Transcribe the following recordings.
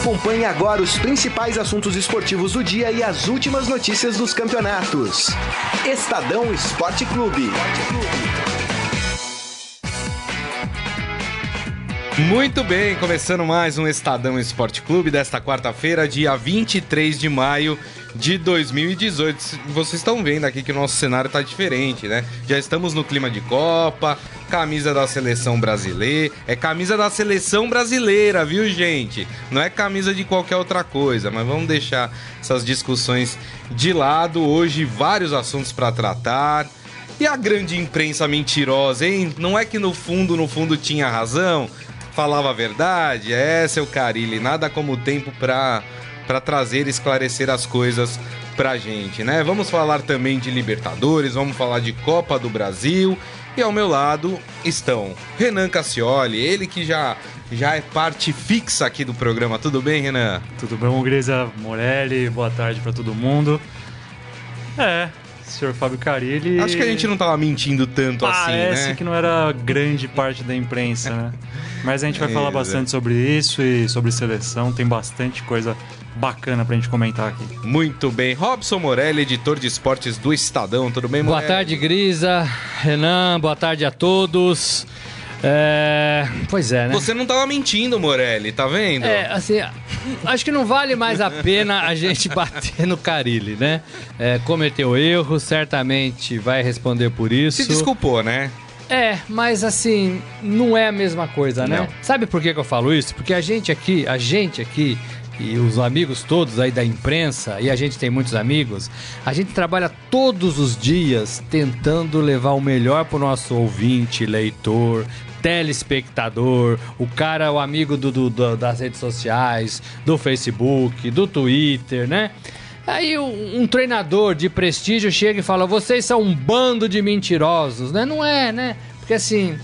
Acompanhe agora os principais assuntos esportivos do dia e as últimas notícias dos campeonatos. Estadão Esporte Clube. Muito bem, começando mais um Estadão Esporte Clube desta quarta-feira, dia 23 de maio de 2018. Vocês estão vendo aqui que o nosso cenário está diferente, né? Já estamos no clima de Copa, camisa da seleção brasileira. É camisa da seleção brasileira, viu, gente? Não é camisa de qualquer outra coisa, mas vamos deixar essas discussões de lado. Hoje, vários assuntos para tratar. E a grande imprensa mentirosa, hein? Não é que no fundo, no fundo tinha razão? falava a verdade. É, seu Carilli, nada como o tempo para para trazer e esclarecer as coisas pra gente, né? Vamos falar também de Libertadores, vamos falar de Copa do Brasil. E ao meu lado estão Renan Cassioli, ele que já já é parte fixa aqui do programa. Tudo bem, Renan? Tudo bem, Grisa Morelli. Boa tarde para todo mundo. É, senhor Fábio Carilli. Acho que a gente não tava mentindo tanto Parece assim, né? Parece que não era grande parte da imprensa, né? Mas a gente vai falar é. bastante sobre isso e sobre seleção. Tem bastante coisa bacana pra gente comentar aqui. Muito bem. Robson Morelli, editor de esportes do Estadão. Tudo bem, Morelli? Boa tarde, Grisa. Renan, boa tarde a todos. É... Pois é, né? Você não tava mentindo, Morelli, tá vendo? É, assim, acho que não vale mais a pena a gente bater no Carilli, né? É, cometeu erro, certamente vai responder por isso. Se desculpou, né? É, mas assim, não é a mesma coisa, né? Não. Sabe por que, que eu falo isso? Porque a gente aqui, a gente aqui, e os amigos todos aí da imprensa, e a gente tem muitos amigos, a gente trabalha todos os dias tentando levar o melhor pro nosso ouvinte, leitor, telespectador, o cara, o amigo do, do, do, das redes sociais, do Facebook, do Twitter, né? Aí um, um, treinador de prestígio chega e fala: vocês são um bando de mentirosos, né? Não é, né? Porque assim,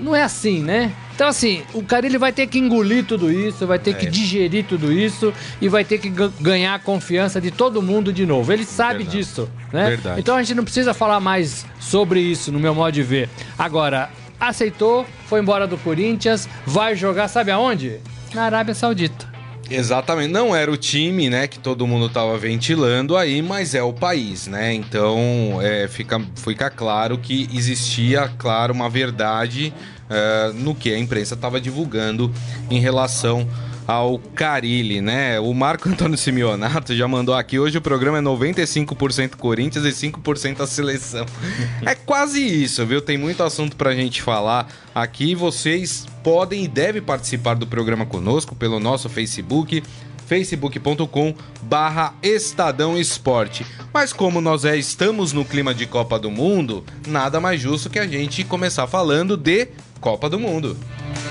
não é assim, né? Então, assim, o cara ele vai ter que engolir tudo isso, vai ter é. que digerir tudo isso e vai ter que ganhar a confiança de todo mundo de novo. Ele sabe Verdade. disso, né? Verdade. Então a gente não precisa falar mais sobre isso, no meu modo de ver. Agora, aceitou, foi embora do Corinthians, vai jogar, sabe aonde? Na Arábia Saudita. Exatamente, não era o time, né, que todo mundo tava ventilando aí, mas é o país, né? Então, é, fica, fica claro que existia, claro, uma verdade uh, no que a imprensa estava divulgando em relação ao Carilli, né? O Marco Antônio Simeonato já mandou aqui. Hoje o programa é 95% Corinthians e 5% a seleção. é quase isso, viu? Tem muito assunto pra gente falar aqui. Vocês podem e devem participar do programa conosco pelo nosso Facebook facebook.com barra Estadão Esporte. Mas como nós é, estamos no clima de Copa do Mundo, nada mais justo que a gente começar falando de Copa do Mundo.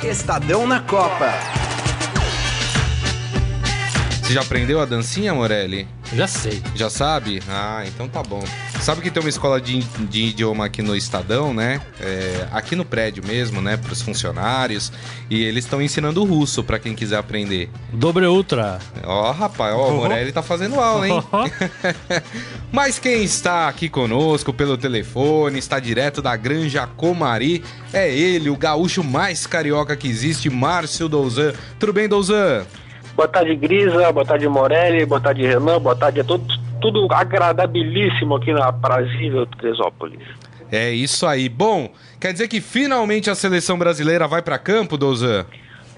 Estadão na Copa. Você já aprendeu a dancinha, Morelli? Já sei. Já sabe? Ah, então tá bom. Sabe que tem uma escola de, de idioma aqui no Estadão, né? É, aqui no prédio mesmo, né? Para os funcionários. E eles estão ensinando russo para quem quiser aprender. Dobre Ultra. Ó, oh, rapaz, ó, oh, o Morelli tá fazendo aula, hein? Mas quem está aqui conosco pelo telefone, está direto da Granja Comari, é ele, o gaúcho mais carioca que existe, Márcio Douzan. Tudo bem, Douzan? Boa tarde, Grisa. Boa tarde, Morelli. Boa tarde, Renan. Boa tarde a todos. Tudo agradabilíssimo aqui na Brasília, Teresópolis. É isso aí. Bom, quer dizer que finalmente a seleção brasileira vai para campo, Douzan?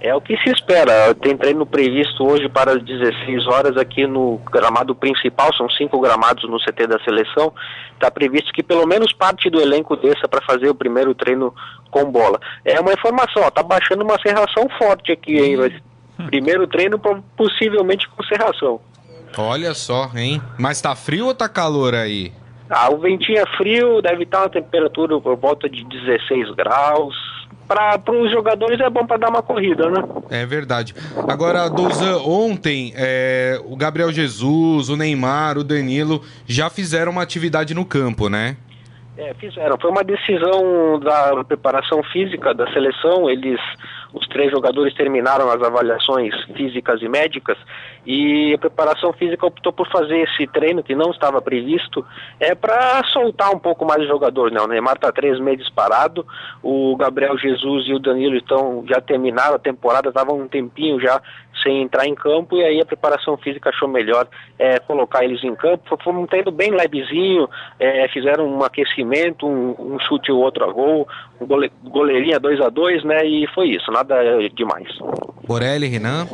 É o que se espera. Tem treino previsto hoje para as 16 horas aqui no gramado principal, são cinco gramados no CT da seleção. Está previsto que pelo menos parte do elenco desça para fazer o primeiro treino com bola. É uma informação, está baixando uma serração forte aqui, hein? Primeiro treino, possivelmente com serração. Olha só, hein? Mas tá frio ou tá calor aí? Ah, o ventinho é frio, deve estar uma temperatura por volta de 16 graus. Para os jogadores é bom para dar uma corrida, né? É verdade. Agora, Douzan, ontem é, o Gabriel Jesus, o Neymar, o Danilo já fizeram uma atividade no campo, né? É, fizeram. Foi uma decisão da preparação física da seleção. Eles os três jogadores terminaram as avaliações físicas e médicas e a preparação física optou por fazer esse treino que não estava previsto é para soltar um pouco mais o jogador, né? O Neymar está três meses parado, o Gabriel Jesus e o Danilo estão já terminaram a temporada, estavam um tempinho já sem entrar em campo e aí a preparação física achou melhor é, colocar eles em campo. Fomos tendo bem levezinho, é, fizeram um aquecimento, um, um chute ou outro a gol, um gole, goleirinha 2 a 2 né? E foi isso, nada demais. Borelli, Renan?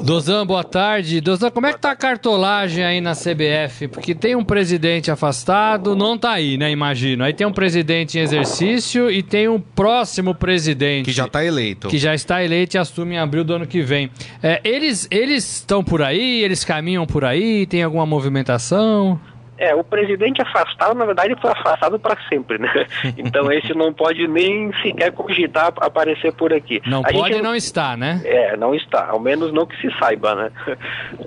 Dozan, boa tarde. Dozan, como é que tá a cartolagem aí na CBF? Porque tem um presidente afastado, não tá aí, né? Imagino. Aí tem um presidente em exercício e tem um próximo presidente. Que já tá eleito. Que já está eleito e assume em abril do ano que vem. É, eles estão por aí, eles caminham por aí, tem alguma movimentação? É, o presidente afastado, na verdade, foi afastado para sempre, né? Então esse não pode nem sequer cogitar aparecer por aqui. Não a pode gente... não está, né? É, não está, ao menos não que se saiba, né?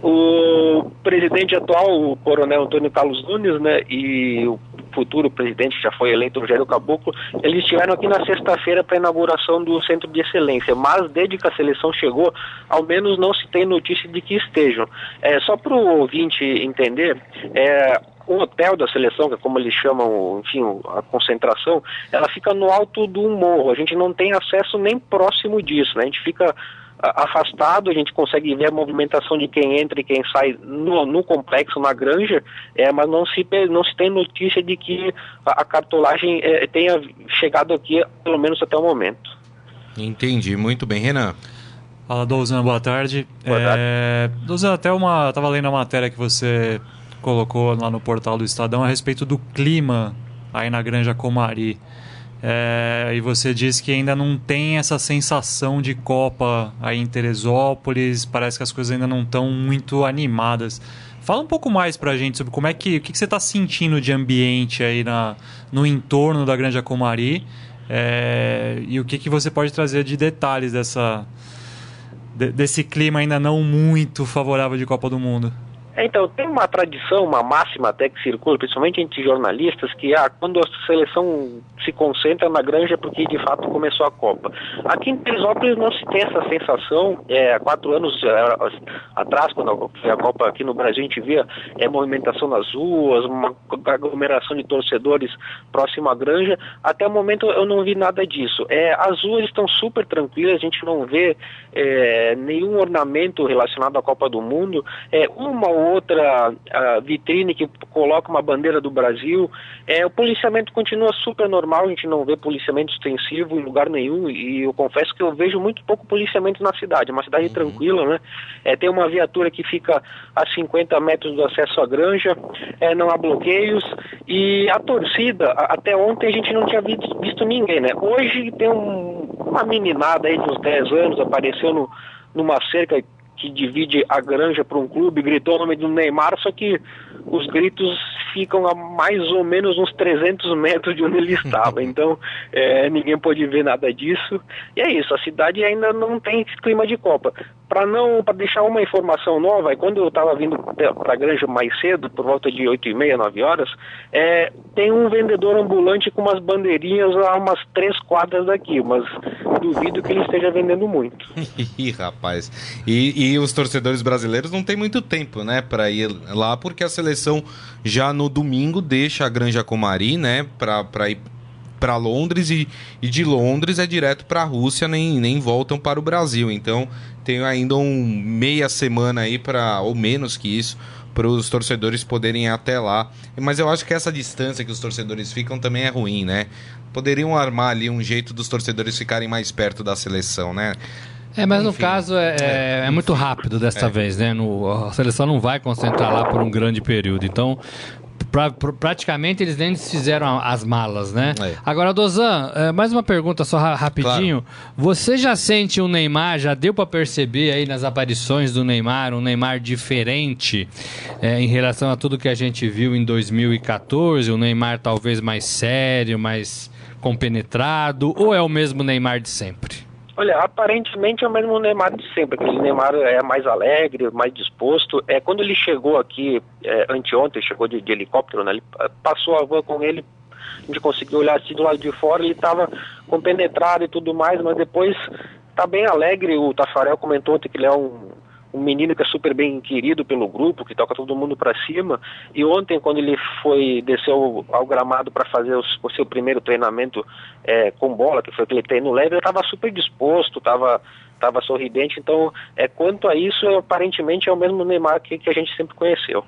O presidente atual, o coronel Antônio Carlos Nunes, né, e o futuro presidente, já foi eleito, Rogério Caboclo, eles estiveram aqui na sexta-feira para a inauguração do Centro de Excelência, mas desde que a seleção chegou, ao menos não se tem notícia de que estejam. É, só para o ouvinte entender, é, o hotel da seleção, que é como eles chamam, enfim, a concentração, ela fica no alto do morro. A gente não tem acesso nem próximo disso, né? A gente fica afastado, a gente consegue ver a movimentação de quem entra e quem sai no, no complexo, na granja, é, mas não se, não se tem notícia de que a, a cartolagem é, tenha chegado aqui, pelo menos até o momento. Entendi, muito bem, Renan. Fala, Douzan, boa tarde. Boa tarde. É, Douzan, até uma. Estava lendo a matéria que você colocou lá no portal do Estadão a respeito do clima aí na Granja Comari. É, e você disse que ainda não tem essa sensação de Copa aí em Teresópolis, parece que as coisas ainda não estão muito animadas. Fala um pouco mais pra gente sobre como é que, o que, que você está sentindo de ambiente aí na, no entorno da Granja Comari é, e o que, que você pode trazer de detalhes dessa, de, desse clima ainda não muito favorável de Copa do Mundo. É, então, tem uma tradição, uma máxima até que circula, principalmente entre jornalistas, que ah, quando a seleção se concentra na granja é porque de fato começou a Copa. Aqui em Teresópolis não se tem essa sensação. É, há quatro anos atrás, quando foi a Copa aqui no Brasil, a gente via é, movimentação nas ruas, uma aglomeração de torcedores próximo à granja. Até o momento eu não vi nada disso. É, as ruas estão super tranquilas, a gente não vê é, nenhum ornamento relacionado à Copa do Mundo. É, uma ou outra vitrine que coloca uma bandeira do Brasil. É, o policiamento continua super normal, a gente não vê policiamento extensivo em lugar nenhum e eu confesso que eu vejo muito pouco policiamento na cidade. É uma cidade uhum. tranquila, né? É, tem uma viatura que fica a 50 metros do acesso à granja, é, não há bloqueios e a torcida, até ontem a gente não tinha visto, visto ninguém, né? Hoje tem um, uma meninada aí de uns 10 anos, apareceu no, numa cerca que divide a granja para um clube, gritou o nome do Neymar, só que os gritos ficam a mais ou menos uns 300 metros de onde ele estava. Então, é, ninguém pode ver nada disso. E é isso, a cidade ainda não tem clima de Copa. Para não, para deixar uma informação nova, quando eu estava vindo para a granja mais cedo, por volta de 8 e meia, 9 horas, é, tem um vendedor ambulante com umas bandeirinhas a umas três quadras daqui, mas duvido que ele esteja vendendo muito. Ih, rapaz. E, e os torcedores brasileiros não tem muito tempo, né, para ir lá, porque a seleção já no domingo deixa a Granja Comari, né, para ir para Londres e, e, de Londres é direto para a Rússia, nem, nem voltam para o Brasil. Então tem ainda um meia semana aí para ou menos que isso para os torcedores poderem ir até lá. Mas eu acho que essa distância que os torcedores ficam também é ruim, né? Poderiam armar ali um jeito dos torcedores ficarem mais perto da seleção, né? É, mas Enfim, no caso é, é, é, muito rápido desta é. vez, né? No, a seleção não vai concentrar lá por um grande período. Então, pra, pra, praticamente eles nem fizeram as malas, né? É. Agora, Dozan, é, mais uma pergunta só rapidinho. Claro. Você já sente o Neymar, já deu para perceber aí nas aparições do Neymar, um Neymar diferente é, em relação a tudo que a gente viu em 2014? Um Neymar talvez mais sério, mais compenetrado, ou é o mesmo Neymar de sempre? Olha, aparentemente é o mesmo Neymar de sempre. Aquele Neymar é mais alegre, mais disposto. É, quando ele chegou aqui, é, anteontem, chegou de, de helicóptero, né, ele passou a van com ele, a gente conseguiu olhar assim do lado de fora, ele estava compenetrado e tudo mais, mas depois está bem alegre. O Tafarel comentou ontem que ele é um, um menino que é super bem querido pelo grupo, que toca todo mundo para cima. E ontem, quando ele foi desceu ao gramado para fazer os, o seu primeiro treinamento é, com bola, que foi aquele treino leve, ele estava super disposto, estava tava sorridente. Então, é, quanto a isso, aparentemente é o mesmo Neymar que, que a gente sempre conheceu.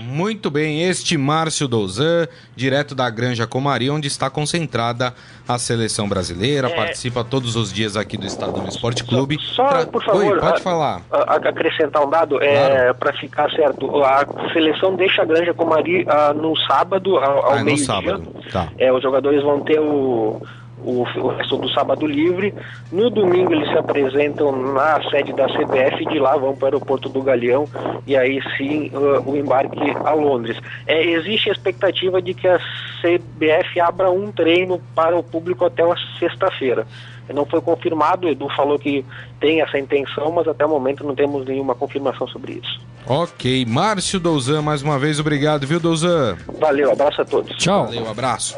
Muito bem, este Márcio Douzan, direto da Granja Comari, onde está concentrada a seleção brasileira, é... participa todos os dias aqui do Estadão Esporte Clube. Só, pra... por favor, Oi, pode a, falar. A, a, acrescentar um dado, é, claro. é, para ficar certo, a seleção deixa a Granja Comari uh, no sábado, ao, ao ah, meio-dia. Tá. É, os jogadores vão ter o o, o resto do sábado livre. No domingo eles se apresentam na sede da CBF e de lá vão para o aeroporto do Galeão e aí sim uh, o embarque a Londres. É, existe a expectativa de que a CBF abra um treino para o público até uma sexta-feira. Não foi confirmado, o Edu falou que tem essa intenção, mas até o momento não temos nenhuma confirmação sobre isso. Ok, Márcio Douzan, mais uma vez, obrigado, viu, Douzan? Valeu, abraço a todos. Tchau. Valeu, abraço.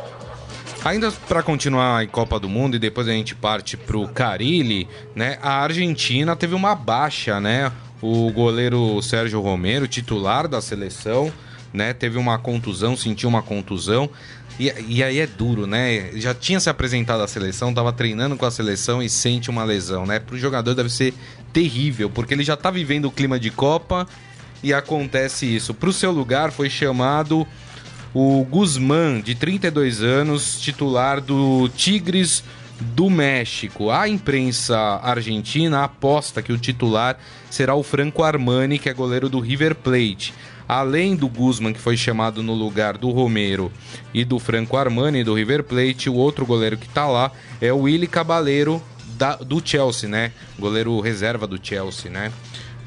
Ainda para continuar em Copa do Mundo e depois a gente parte pro Carilli, né? A Argentina teve uma baixa, né? O goleiro Sérgio Romero, titular da seleção, né? Teve uma contusão, sentiu uma contusão. E, e aí é duro, né? Já tinha se apresentado à seleção, tava treinando com a seleção e sente uma lesão, né? Pro jogador deve ser terrível, porque ele já tá vivendo o clima de Copa e acontece isso. Pro seu lugar foi chamado o Guzmán, de 32 anos, titular do Tigres do México. A imprensa argentina aposta que o titular será o Franco Armani, que é goleiro do River Plate. Além do Guzman, que foi chamado no lugar do Romero e do Franco Armani do River Plate, o outro goleiro que está lá é o Willy Cabaleiro da, do Chelsea, né? Goleiro reserva do Chelsea, né?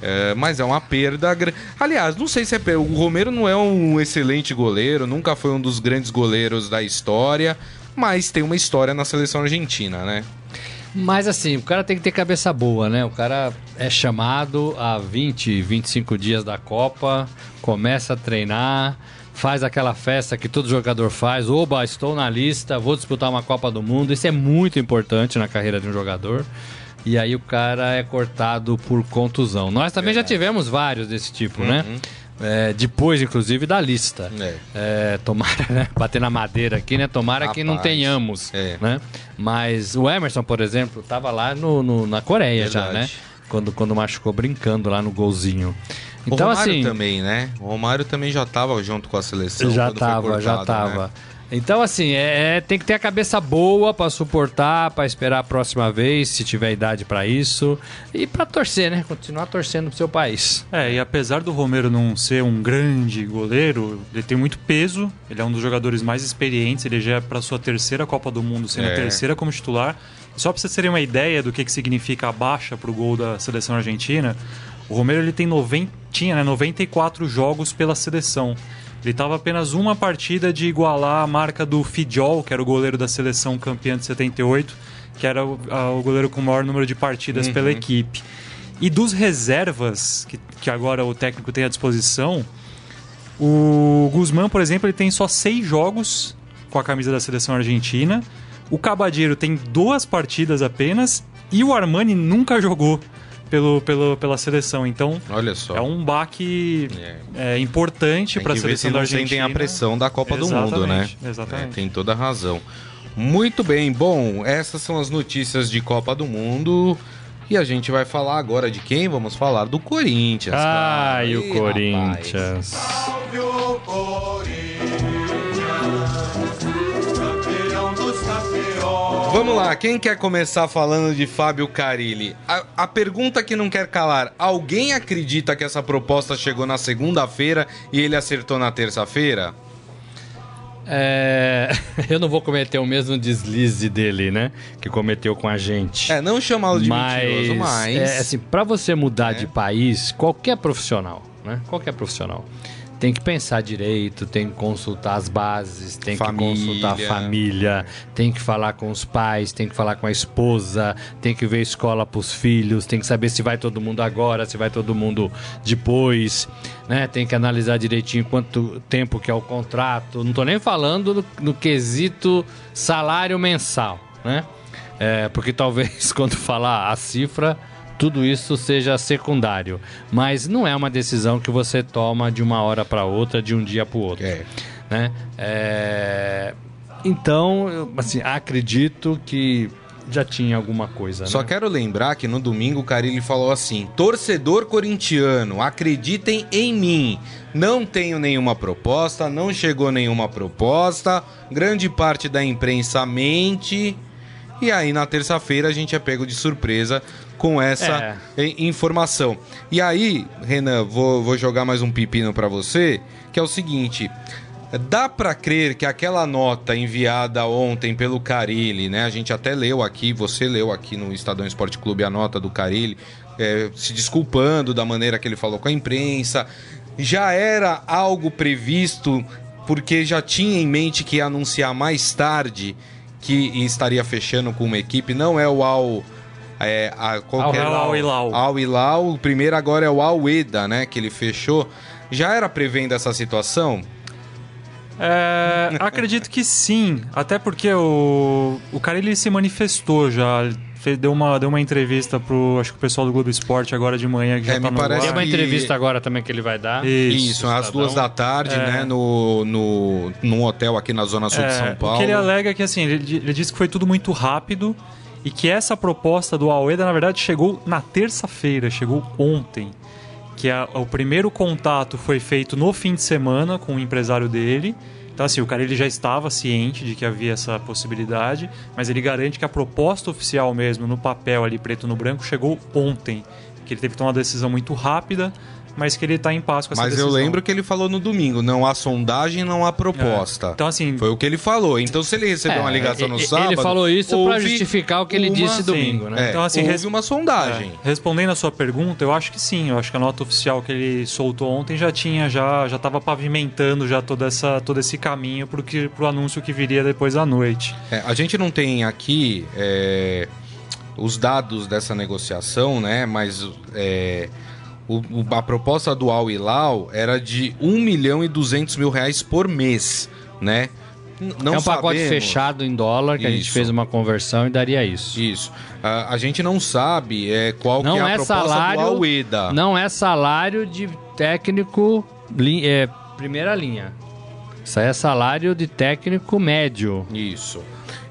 É, mas é uma perda. Aliás, não sei se é. O Romero não é um excelente goleiro, nunca foi um dos grandes goleiros da história, mas tem uma história na seleção argentina, né? Mas assim, o cara tem que ter cabeça boa, né? O cara é chamado há 20, 25 dias da Copa, começa a treinar, faz aquela festa que todo jogador faz. Oba, estou na lista, vou disputar uma Copa do Mundo. Isso é muito importante na carreira de um jogador e aí o cara é cortado por contusão. Nós também já tivemos vários desse tipo, né? uhum. né? É, depois, inclusive, da lista. É. É, tomara, né? Bater na madeira aqui, né? Tomara Rapaz. que não tenhamos, é. né? Mas o Emerson, por exemplo, estava lá no, no, na Coreia Verdade. já, né? Quando, quando machucou brincando lá no golzinho. Então, o Romário assim, também, né? O Romário também já estava junto com a seleção. Já estava, já estava. Né? Então, assim, é, é, tem que ter a cabeça boa para suportar, para esperar a próxima vez, se tiver idade para isso. E para torcer, né? Continuar torcendo pro seu país. É, e apesar do Romero não ser um grande goleiro, ele tem muito peso. Ele é um dos jogadores mais experientes. Ele já é para sua terceira Copa do Mundo, sendo é. a terceira como titular. Só para vocês terem uma ideia do que, que significa a baixa pro gol da seleção argentina, o Romero ele tem 90, tinha né, 94 jogos pela seleção. Ele estava apenas uma partida de igualar a marca do Fidjol, que era o goleiro da seleção campeã de 78, que era o, a, o goleiro com o maior número de partidas uhum. pela equipe. E dos reservas, que, que agora o técnico tem à disposição, o Guzmán, por exemplo, ele tem só seis jogos com a camisa da seleção argentina. O Cabadeiro tem duas partidas apenas. E o Armani nunca jogou pelo, pelo, pela seleção. Então, Olha só. é um baque é. É, importante para a seleção da Argentina. sentem a pressão da Copa Exatamente, do Mundo, né? Exatamente. É, tem toda a razão. Muito bem, bom, essas são as notícias de Copa do Mundo. E a gente vai falar agora de quem? Vamos falar do Corinthians. Ai, o Corinthians. Salve o Corinthians. Vamos lá, quem quer começar falando de Fábio Carilli? A, a, pergunta que não quer calar: alguém acredita que essa proposta chegou na segunda-feira e ele acertou na terça-feira? É... Eu não vou cometer o mesmo deslize dele, né? Que cometeu com a gente. É, não chamá-lo de mas, mentiroso, mas. É, assim, pra você mudar é. de país, qualquer profissional, né? Qualquer profissional tem que pensar direito, tem que consultar as bases, tem família. que consultar a família, tem que falar com os pais, tem que falar com a esposa, tem que ver escola para os filhos, tem que saber se vai todo mundo agora, se vai todo mundo depois, né? Tem que analisar direitinho quanto tempo que é o contrato. Não estou nem falando no, no quesito salário mensal, né? É, porque talvez quando falar a cifra tudo isso seja secundário. Mas não é uma decisão que você toma de uma hora para outra, de um dia para o outro. É. Né? É, Então, eu, assim, acredito que já tinha alguma coisa. Só né? quero lembrar que no domingo o Carilli falou assim: torcedor corintiano, acreditem em mim. Não tenho nenhuma proposta, não chegou nenhuma proposta. Grande parte da imprensa mente. E aí na terça-feira a gente é pego de surpresa com essa i- informação. E aí, Renan, vou, vou jogar mais um pepino pra você, que é o seguinte. Dá pra crer que aquela nota enviada ontem pelo Carilli, né? A gente até leu aqui, você leu aqui no Estadão Esporte Clube a nota do Carilli, é, se desculpando da maneira que ele falou com a imprensa. Já era algo previsto, porque já tinha em mente que ia anunciar mais tarde que estaria fechando com uma equipe. Não é o Al. É, a, qual que era? Al Hilal. Al Hilal. O primeiro agora é o Al Eda, né? Que ele fechou. Já era prevendo essa situação? É, acredito que sim, até porque o, o cara ele se manifestou já, fez- deu, uma, deu uma entrevista pro acho que o pessoal do Globo Esporte agora de manhã que já É, tá me no parece Tem ar. uma entrevista agora também que ele vai dar. Isso. Isso, às Estadão. duas da tarde, É. né? No, no, num hotel aqui na Zona Sul de É, São Paulo. O que ele alega é que assim, ele, ele disse que foi tudo muito rápido e que essa proposta do Aoeda, na verdade, chegou na terça-feira, chegou ontem. Que a- o primeiro contato foi feito no fim de semana com o empresário dele. Então, assim, o cara ele já estava ciente de que havia essa possibilidade, mas ele garante que a proposta oficial mesmo, no papel ali, preto no branco, chegou ontem. Que ele teve que tomar uma decisão muito rápida, mas que ele está em paz com essa Mas decisão. eu lembro que ele falou no domingo: não há sondagem, não há proposta. Então, assim, Foi o que ele falou. Então, se ele recebeu É, uma ligação no ele- sábado. Ele falou isso pra houve justificar o que ele uma- disse sim. domingo, né? É, Então, assim, houve uma sondagem. É, respondendo a sua pergunta, eu acho que sim. Eu acho que a nota oficial que ele soltou ontem já tinha, já já estava pavimentando já toda essa, todo esse caminho para o anúncio que viria depois à noite. É, a gente não tem aqui é, os dados dessa negociação, né? Mas é, o- a proposta do Al Hilal era de 1 milhão e 200 mil reais por mês, né? Não é um pacote sabemos- fechado em dólar que a gente Isso. fez uma conversão e daria isso. Isso. A, a gente não sabe é, qual Não que é a é proposta salário- do Al Eda. Não é salário de técnico li- é, primeira linha. Isso é salário de técnico médio. Isso.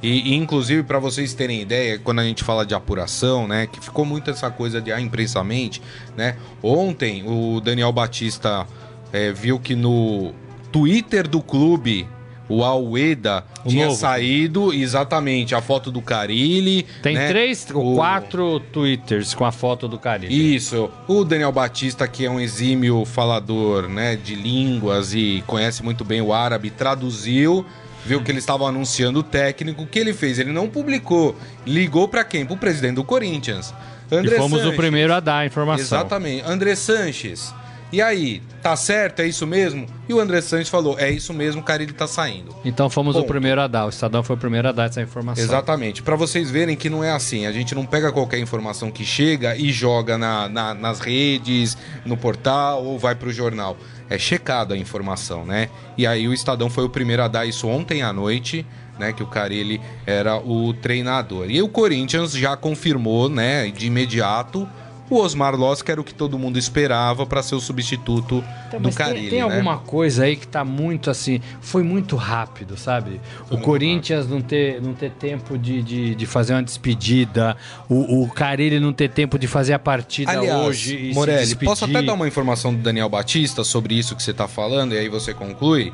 E, e, inclusive, para vocês terem ideia, quando a gente fala de apuração, né? Que ficou muito essa coisa de a imprensa mente, né? Ontem o Daniel Batista é, viu que no Twitter do clube. O Alweda O tinha novo. saído exatamente a foto do Carilli. Tem né? três ou quatro twitters com a foto do Caribe. Isso. O Daniel Batista, que é um exímio falador né, de línguas e conhece muito bem o árabe, traduziu, viu que eles estavam anunciando o técnico. O que ele fez? Ele não publicou. Ligou para quem? Para o presidente do Corinthians. E André fomos o Sanches. primeiro a dar a informação. Exatamente. André Sanches. E aí, tá certo? É isso mesmo? E o André Sanches falou: é isso mesmo, o Carilli tá saindo. Então fomos o Ponto. primeiro a dar. O Estadão foi o primeiro a dar essa informação. Exatamente. Para vocês verem que não é assim. A gente não pega qualquer informação que chega e joga na, na- nas redes, no portal ou vai pro jornal. É checado a informação, né? E aí o Estadão foi o primeiro a dar isso ontem à noite, né? Que o Carelli era o treinador. E o Corinthians já confirmou, né? De imediato. O Osmar Loss, que era o que todo mundo esperava para ser o substituto Então, do mas tem- tem, né? alguma coisa aí que tá muito assim, foi muito rápido, sabe? o Corinthians não ter, não ter tempo de, de, de fazer uma despedida, o, o Carelli não ter tempo de fazer a partida Aliás, hoje e Morelli, posso até dar uma informação do Daniel Batista sobre isso que você está falando e aí você conclui?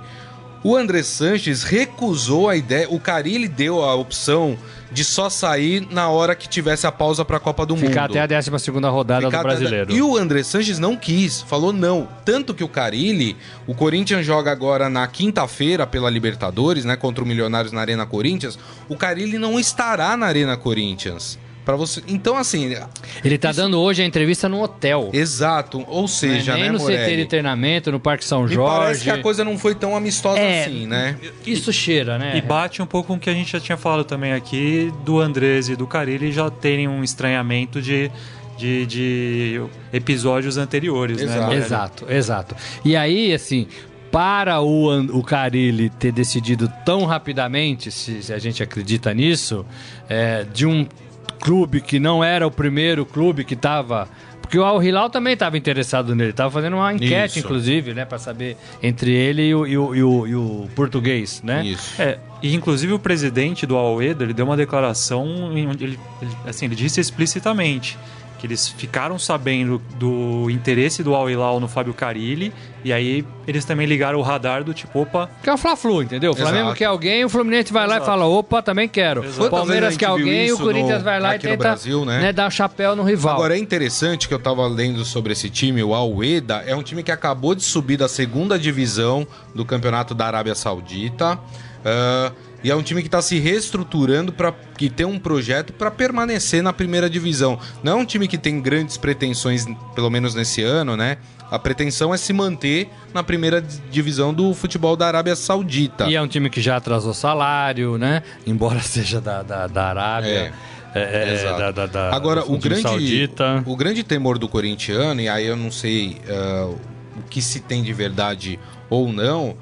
O André Sanches recusou a ideia, o Carilli deu a opção de só sair na hora que tivesse a pausa para a Copa do Ficar Mundo. até a 12 rodada Ficar do até- brasileiro. E o André Sanches não quis, falou não. Tanto que o Carilli, o Corinthians joga agora na quinta-feira pela Libertadores, né, contra o Milionários na Arena Corinthians. O Carilli não estará na Arena Corinthians. Para você, então assim, Ele tá dando hoje a entrevista no hotel. exato, ou seja, Não é nem né, no CT de Morelli? treinamento, no Parque São Me parece Jorge. que a coisa não foi tão amistosa É, assim, né? Isso cheira, né? E bate um pouco com o que a gente já tinha falado também aqui do Andrés e do Carilli já terem um estranhamento de, de, de episódios anteriores, Exato. né? Morelli? Exato, exato. E aí, assim, para o, o Carilli ter decidido tão rapidamente, se, se a gente acredita nisso, é, de um clube que não era o primeiro clube que estava porque o Al Hilal também estava interessado nele, estava fazendo uma enquete, Isso. inclusive, né, para saber entre ele e o, e, o, e, o, e o, português, né? Isso. É, e inclusive o presidente do Al ele deu uma declaração, ele, ele, assim, ele disse explicitamente que eles ficaram sabendo do interesse do Al Hilal no Fábio Carilli e aí eles também ligaram o radar do tipo, opa... Que é o Fla-Flu, entendeu? O Flamengo quer alguém, o Fluminense vai Exato. lá e fala, opa, também quero. O Palmeiras quer alguém, o Corinthians no, vai lá e tenta Brasil, né? Né, dar um chapéu no rival. Agora é interessante que eu tava lendo sobre esse time, o Al é um time que acabou de subir da segunda divisão do Campeonato da Arábia Saudita. Uh, e é um time que está se reestruturando para que tem um projeto para permanecer na primeira divisão. Não é um time que tem grandes pretensões, pelo menos nesse ano, né? A pretensão é se manter na primeira divisão do futebol da Arábia Saudita. E é um time que já atrasou salário, né? Embora seja da, da, da Arábia. É. É, é, da, da, da, Agora, o grande, saudita. o grande temor do corintiano, e aí eu não sei uh, o que se tem de verdade ou não,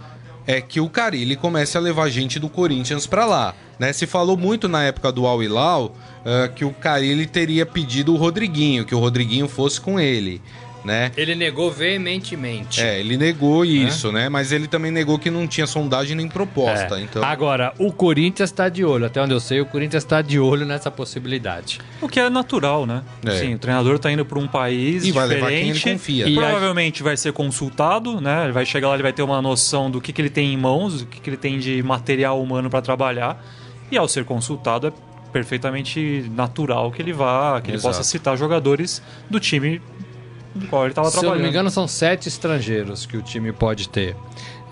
é que o Carilli comece a levar gente do Corinthians para lá. Né? Se falou muito na época do Al Hilal uh, que o Carilli teria pedido o Rodriguinho, que o Rodriguinho fosse com ele né? Ele negou veementemente. É, ele negou isso, né? Mas ele também negou que não tinha sondagem nem proposta. É. Então... Agora, o Corinthians está de olho. Até onde eu sei, o Corinthians está de olho nessa possibilidade. O que é natural, né? É. Sim, o treinador está indo para um país e diferente. Vai levar quem ele confia. E provavelmente vai ser consultado, né? Ele vai chegar lá, ele vai ter uma noção do que, que ele tem em mãos, do que, que ele tem de material humano para trabalhar. E ao ser consultado, é perfeitamente natural que ele vá, que Exato. ele possa citar jogadores do time do qual ele estava trabalhando. Se eu não me engano, são sete estrangeiros que o time pode ter.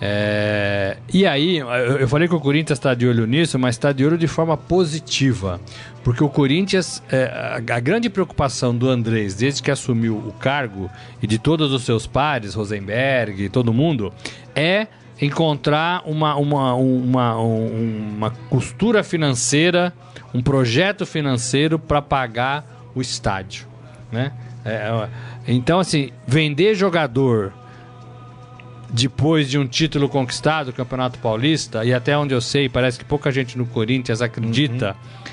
É... E aí, eu falei que o Corinthians está de olho nisso, mas está de olho de forma positiva. Porque o Corinthians, é, a grande preocupação do Andrés, desde que assumiu o cargo, e de todos os seus pares, Rosenberg, todo mundo, é encontrar uma, uma, uma, uma costura financeira, um projeto financeiro para pagar o estádio. Né? É, então, assim, vender jogador depois de um título conquistado, Campeonato Paulista, e até onde eu sei, parece que pouca gente no Corinthians acredita uhum.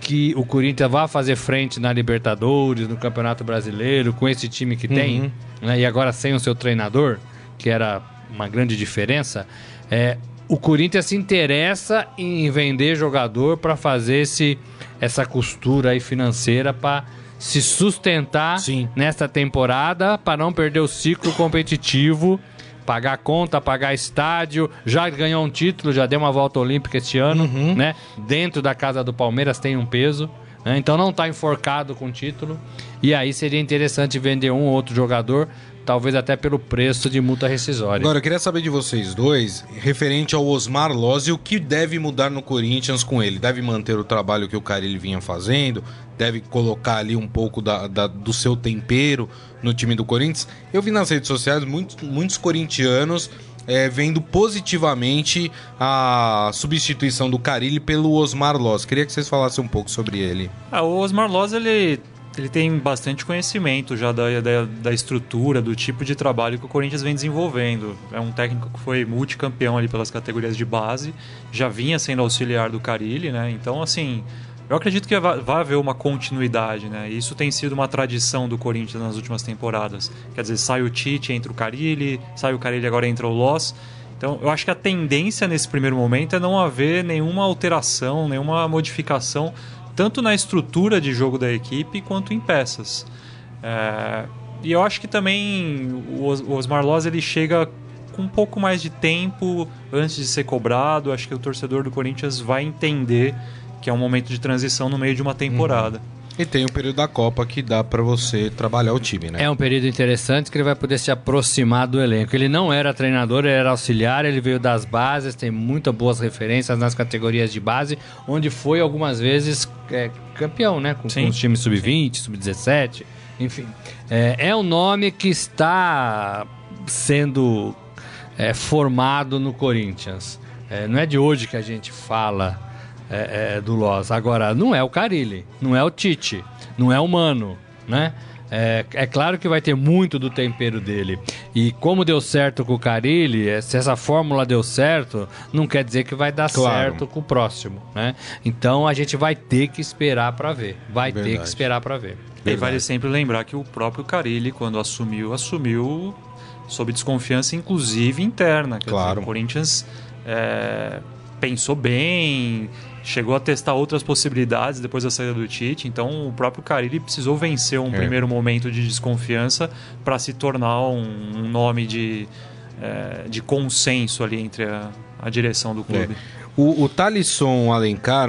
que o Corinthians vai fazer frente na Libertadores, no Campeonato Brasileiro, com esse time que uhum. tem, né, e agora sem o seu treinador, que era uma grande diferença. É, o Corinthians se interessa em vender jogador para fazer esse, essa costura aí financeira para se sustentar Sim. nesta temporada para não perder o ciclo competitivo, pagar conta, pagar estádio, já ganhou um título, já deu uma volta olímpica este ano, uhum. né? Dentro da casa do Palmeiras tem um peso, né? então não está enforcado com título. E aí seria interessante vender um ou outro jogador talvez até pelo preço de multa rescisória. Agora, eu queria saber de vocês dois, referente ao Osmar Loz e o que deve mudar no Corinthians com ele. Deve manter o trabalho que o Carilli vinha fazendo? Deve colocar ali um pouco da, da, do seu tempero no time do Corinthians? Eu vi nas redes sociais muitos, muitos corintianos é, vendo positivamente a substituição do Carilli pelo Osmar Loz. Queria que vocês falassem um pouco sobre ele. Ah, o Osmar Loz, ele ele tem bastante conhecimento já da, da, da, estrutura, do tipo de trabalho que o Corinthians vem desenvolvendo. É um técnico que foi multicampeão ali pelas categorias de base, já vinha sendo auxiliar do Carilli, né? Então, assim, eu acredito que vai, haver uma continuidade, né? Isso tem sido uma tradição do Corinthians nas últimas temporadas. Quer dizer, sai o Tite, entra o Carilli, sai o Carilli, agora entra o Loss. Então, eu acho que a tendência nesse primeiro momento é não haver nenhuma alteração, nenhuma modificação tanto na estrutura de jogo da equipe quanto em peças. É, e eu acho que também o Osmar Loz ele chega com um pouco mais de tempo antes de ser cobrado. Acho que o torcedor do Corinthians vai entender que é um momento de transição no meio de uma temporada. Uhum. E tem o período da Copa que dá para você trabalhar o time, né? É um período interessante que ele vai poder se aproximar do elenco. Ele não era treinador, ele era auxiliar, ele veio das bases, tem muitas boas referências nas categorias de base, onde foi algumas vezes é, campeão, né? Com, com os times sub-20, sub-17, enfim. É, é um nome que está sendo é, formado no Corinthians. É, não é de hoje que a gente fala é, é, do Loss. Agora, não é o Carilli, não é o Tite, não é o Mano, né? É, é, claro que vai ter muito do tempero dele. E como deu certo com o Carilli, eh, se essa fórmula deu certo, não quer dizer que vai dar Claro. certo com o próximo, né? Então a gente vai ter que esperar para ver. Vai ter Verdade. que esperar para ver. E vale sempre lembrar que o próprio Carilli, quando assumiu, assumiu sob desconfiança, inclusive interna. Quer Claro. dizer, o Corinthians é, pensou bem, chegou a testar outras possibilidades depois da saída do Tite. Então, o próprio Carilli precisou vencer um É. primeiro momento de desconfiança para se tornar um, um nome de, é, de consenso ali entre a, a direção do clube. O, o Thalisson Alencar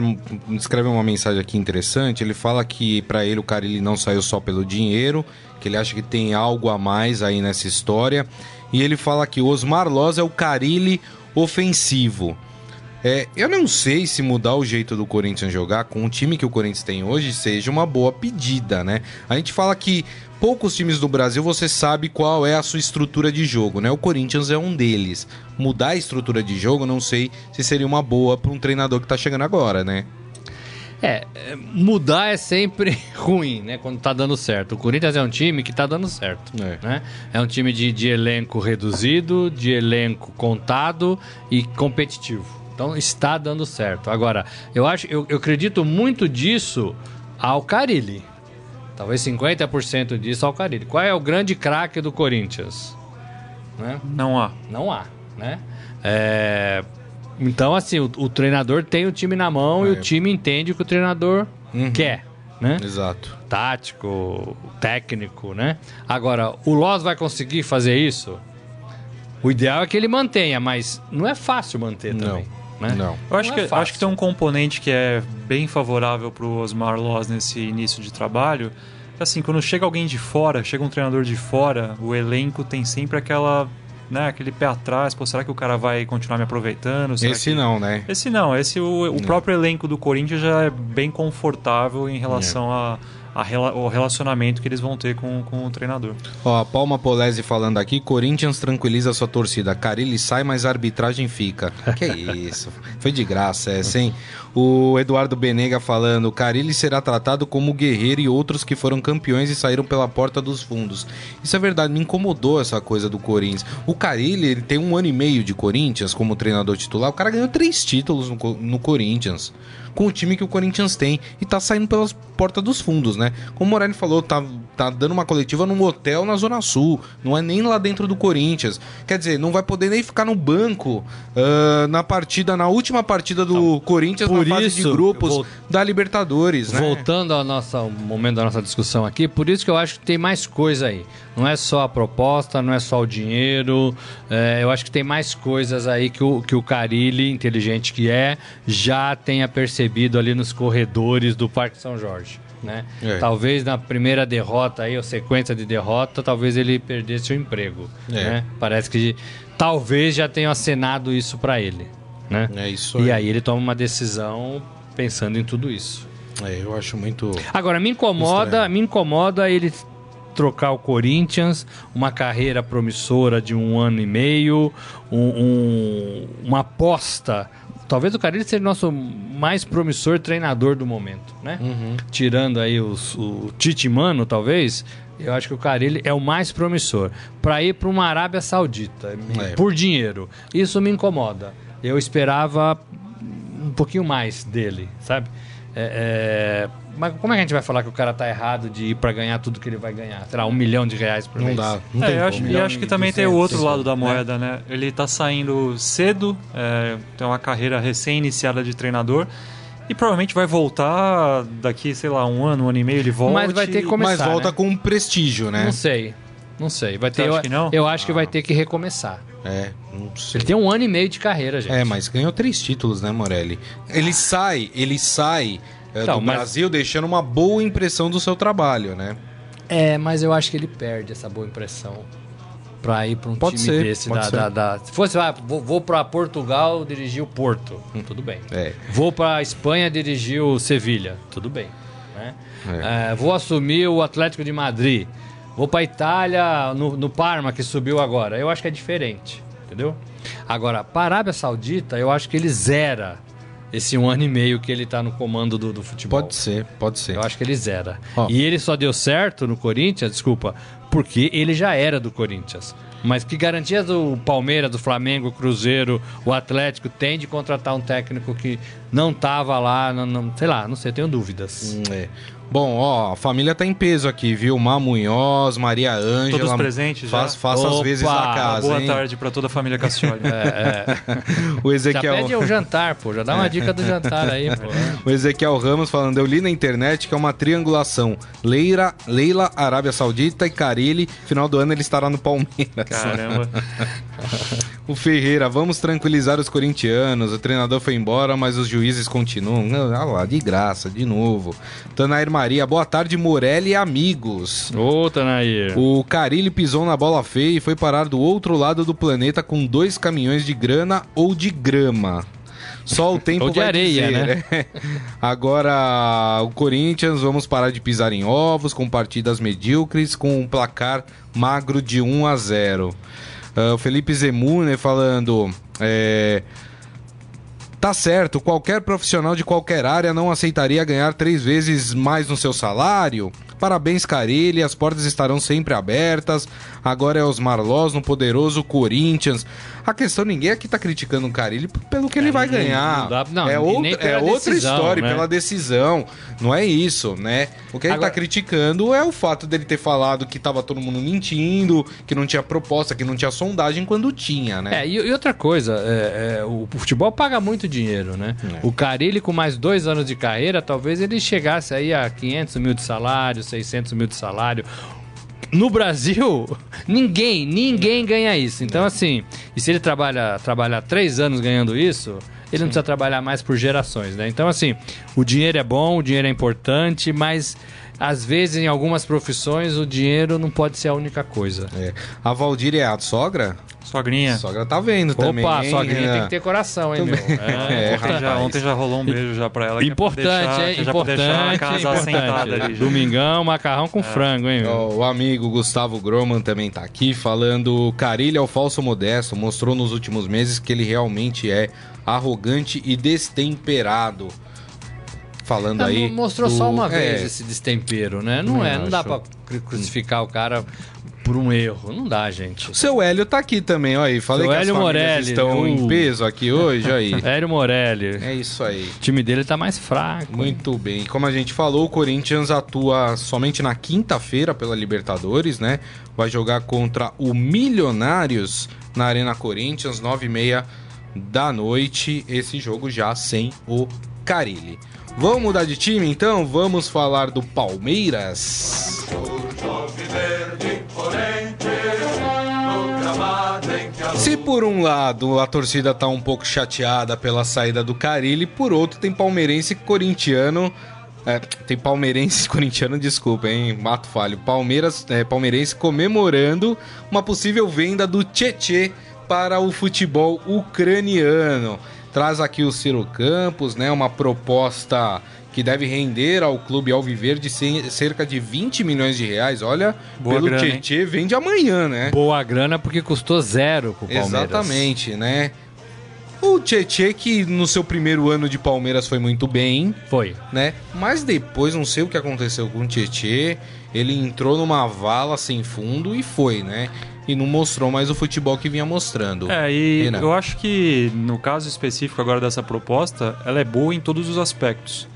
escreve uma mensagem aqui interessante. Ele fala que pra ele o Carilli não saiu só pelo dinheiro, que ele acha que tem algo a mais aí nessa história. E ele fala que o Osmar Loz é o Carilli ofensivo. É, eu não sei se mudar o jeito do Corinthians jogar com o time que o Corinthians tem hoje seja uma boa pedida, né? A gente fala que poucos times do Brasil você sabe qual é a sua estrutura de jogo, né? O Corinthians é um deles. Mudar a estrutura de jogo, não sei se seria uma boa para um treinador que tá chegando agora, né? É, é, mudar é sempre ruim, né? Quando tá dando certo. O Corinthians é um time que tá dando certo. É. Né? É um time de, de elenco reduzido, de elenco contado e competitivo. Então está dando certo. Agora, eu acho, eu, eu acredito muito disso ao Carilli. Talvez 50% disso ao Carilli. Qual é o grande craque do Corinthians? Né? Não há. Não há, né? É, Então, assim, o, o treinador tem o time na mão e É. o time entende o que o treinador Uhum. quer, né? Exato. Tático, técnico, né? Agora, o Loz vai conseguir fazer isso? O ideal é que ele mantenha, mas não é fácil manter Não. Né? Não. Eu acho, Não que, é acho que tem um componente que é bem favorável para o Osmar Loz nesse início de trabalho. que, Assim, quando chega alguém de fora, chega um treinador de fora, o elenco tem sempre aquela, né, aquele pé atrás. Pô, será que o cara vai continuar me aproveitando? Será Esse que- não, né? Esse não, esse o, o próprio elenco do Corinthians já é bem confortável em relação a, a ao relacionamento que eles vão ter com, com o treinador. Ó, a Palma Polese falando aqui, Corinthians tranquiliza sua torcida. Carilli sai, mas a arbitragem fica. Que isso? Foi de graça essa, hein? O Eduardo Benega falando, Carilli será tratado como guerreiro e outros que foram campeões e saíram pela porta dos fundos. Isso é verdade, me incomodou essa coisa do Corinthians. O Carilli, ele tem um ano e meio de Corinthians como treinador titular. O cara ganhou três títulos no, no Corinthians. Com o time que o Corinthians tem e tá saindo pelas portas dos fundos, né? Como o Morelli falou, tá, tá dando uma coletiva num hotel na Zona Sul. Não é nem lá dentro do Corinthians. Quer dizer, não vai poder nem ficar no banco ah, na partida, na última partida do Corinthians por na fase de isso, grupos eu vou- da Libertadores, né? Voltando ao nosso ao momento da nossa discussão aqui, por isso que eu acho que tem mais coisa aí. Não é só a proposta, não é só o dinheiro. é, eu acho que tem mais coisas aí que o, que o Carilli, inteligente que é, já tenha percebido ali nos corredores do Parque São Jorge. Né? É. Talvez na primeira derrota aí, ou sequência de derrota, talvez ele perdesse o emprego. É. né? Parece que talvez já tenham acenado isso para ele. Né? É isso E aí. aí ele toma uma decisão pensando em tudo isso. É, eu acho muito. Agora, me incomoda, Estranho. me incomoda ele trocar o Corinthians, uma carreira promissora de um ano e meio, um- um- uma aposta. Talvez o Carilli seja o nosso mais promissor treinador do momento, né? Tirando aí os- o Tite Mano, talvez, eu acho que o Carilli é o mais promissor. Para ir para uma Arábia Saudita, É. por dinheiro. Isso me incomoda. Eu esperava um pouquinho mais dele, sabe? É, é, Mas como é que a gente vai falar que o cara tá errado de ir pra ganhar tudo que ele vai ganhar? Sei lá, um milhão de reais por Não mês? dá. Não É, tem eu acho, como. e acho que também tem o 200, outro lado da moeda, né? Ele tá saindo cedo, é, tem uma carreira recém-iniciada de treinador. E provavelmente vai voltar daqui, sei lá, um ano, um ano e meio, ele volta. Mas vai ter que Mas começar, volta né? com prestígio, né? Não sei. Não sei. Vai ter, eu, que não? eu acho que vai ter que recomeçar. É, não sei. Ele tem um ano e meio de carreira, gente. É, mas ganhou três títulos, né, Morelli? Ele sai, ele sai é, Então, do mas- Brasil deixando uma boa impressão do seu trabalho, né? É, mas eu acho que ele perde essa boa impressão pra ir pra um Pode time ser, desse. Da, da- da- se fosse, ah, vou, vou pra Portugal dirigir o Porto. Tudo bem. É. Vou pra Espanha dirigir o Sevilha. Tudo bem. né? É. É, vou assumir o Atlético de Madrid. Vou pra Itália no, no Parma, que subiu agora. Eu acho que é diferente, entendeu? Agora, para a Arábia Saudita, eu acho que ele zera esse um ano e meio que ele tá no comando do, do futebol. Pode ser, pode ser. Eu acho que ele zera. Ó. E ele só deu certo no Corinthians, desculpa, porque ele já era do Corinthians. Mas que garantias o Palmeiras, do Flamengo, o Cruzeiro, o Atlético tem de contratar um técnico que não tava lá, não, não- sei lá, não sei, tenho dúvidas. É. Bom, ó, a família tá em peso aqui, viu? Má Munhoz, Maria Ângela. Todos presentes já? Faz, faça as Opa, vezes da casa, Boa hein? tarde para toda a família Cassioli. O Já Ezequiel... pede o jantar, pô, já dá uma dica do jantar aí, pô. O Ezequiel Ramos falando, eu li na internet que é uma triangulação. Leila, Leila Arábia Saudita e Carilli. Final do ano ele estará no Palmeiras. Caramba. O Ferreira, vamos tranquilizar os corintianos. O treinador foi embora, mas os juízes continuam. Ah lá, de graça, de novo. Tanair Maria, boa tarde, Morelli e amigos. Ô, Tanair. O Carilli pisou na bola feia e foi parar do outro lado do planeta com dois caminhões de grana ou de grama. Só o tempo Ou de vai areia, dizer, né? Agora, o Corinthians, vamos parar de pisar em ovos com partidas medíocres com um placar magro de 1 a 0. Ah, o Felipe Zemune falando... é, Tá certo, qualquer profissional de qualquer área não aceitaria ganhar três vezes mais no seu salário. Parabéns, Carilli, as portas estarão sempre abertas. Agora é os Marlós no poderoso Corinthians. A questão, ninguém aqui tá criticando o Carilli pelo que ele vai ganhar. não dá- não, é é outra decisão, história, né? pela decisão. Não é isso, né? O que ele Agora- tá criticando é o fato dele ter falado que tava todo mundo mentindo, que não tinha proposta, que não tinha sondagem quando tinha, né? É, e, e outra coisa, é, é, o futebol paga muito dinheiro, né? O Carilli, com mais dois anos de carreira, talvez ele chegasse aí a 500 mil de salário, 600 mil de salário. No Brasil, ninguém, ninguém ganha isso. Então, assim, e se ele trabalha, trabalha três anos ganhando isso, ele não precisa trabalhar mais por gerações, né? Então, assim, o dinheiro é bom, o dinheiro é importante, mas às vezes em algumas profissões o dinheiro não pode ser a única coisa. É. A Valdir é a sogra? Sogrinha. Sogra tá vendo também. Opa, sogrinha É. tem que ter coração, hein, meu? É, Ontem já, ontem já rolou um beijo já pra ela. é Importante, é já pra deixar a Importante, casa assentada importante. ali. já. Domingão, macarrão com frango, hein, meu? O amigo Gustavo Groman também tá aqui falando. Carilho é o falso modesto. Mostrou nos últimos meses que ele realmente é arrogante e destemperado. Falando aí. mo- Mostrou do- só uma é, vez esse destempero, né? Não é, não dá acho. cru- crucificar o cara por um erro. Não dá, gente. O seu Hélio tá aqui também, ó aí. Falei Seu que as Hélio famílias Morelli, estão uh. em peso aqui hoje, aí. Hélio Morelli. É isso aí. O time dele tá mais fraco. Muito bem. Como a gente falou, o Corinthians atua somente na quinta-feira pela Libertadores, né? Vai jogar contra o Milionários na Arena Corinthians, 9h30 da noite. Esse jogo já sem o Carilli. Vamos mudar de time então? Vamos falar do Palmeiras. Se por um lado a torcida tá um pouco chateada pela saída do Carilli, por outro tem palmeirense e corintiano. é, tem palmeirense corintiano, desculpa, hein? Mato falho. Palmeiras, é, palmeirense comemorando uma possível venda do Tietê para o futebol ucraniano. Traz aqui o Ciro Campos, né? Uma proposta que deve render ao clube Alviverde ce- cerca de 20 milhões de reais. Olha, Boa pelo grana, hein? Tietê vende amanhã, né? Boa grana porque custou zero pro Palmeiras. Exatamente, né? O Tietê, que no seu primeiro ano de Palmeiras foi muito bem, Foi. né? Mas depois, não sei o que aconteceu com o Tietê, ele entrou numa vala sem fundo e foi, né? E não mostrou mais o futebol que vinha mostrando. É, e Renan. eu acho que no caso específico agora dessa proposta, ela é boa em todos os aspectos.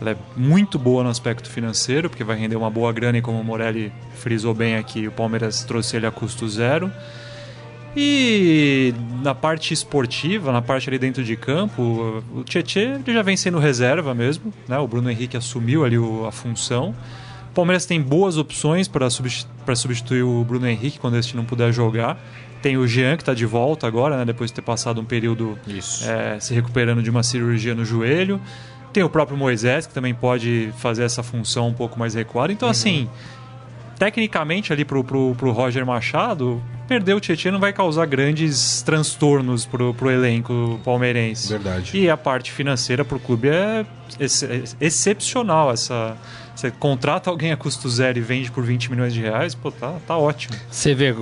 Ela é muito boa no aspecto financeiro, porque vai render uma boa grana e como o Morelli frisou bem aqui, o Palmeiras trouxe ele a custo zero. E na parte esportiva, na parte ali dentro de campo, o Tietê ele já vem sendo reserva mesmo, né? O Bruno Henrique assumiu ali a função. O Palmeiras tem boas opções para substituir o Bruno Henrique quando este não puder jogar. Tem o Jean que está de volta agora, né? Depois de ter passado um período é, se recuperando de uma cirurgia no joelho. Tem o próprio Moisés, que também pode fazer essa função um pouco mais recuada. Então, assim, tecnicamente ali pro, pro, pro Roger Machado, perder o Tietchan não vai causar grandes transtornos pro, pro elenco palmeirense. Verdade. E a parte financeira pro clube é ex- excepcional. Essa, você contrata alguém a custo zero e vende por 20 milhões de reais, pô, tá, tá ótimo. Você vê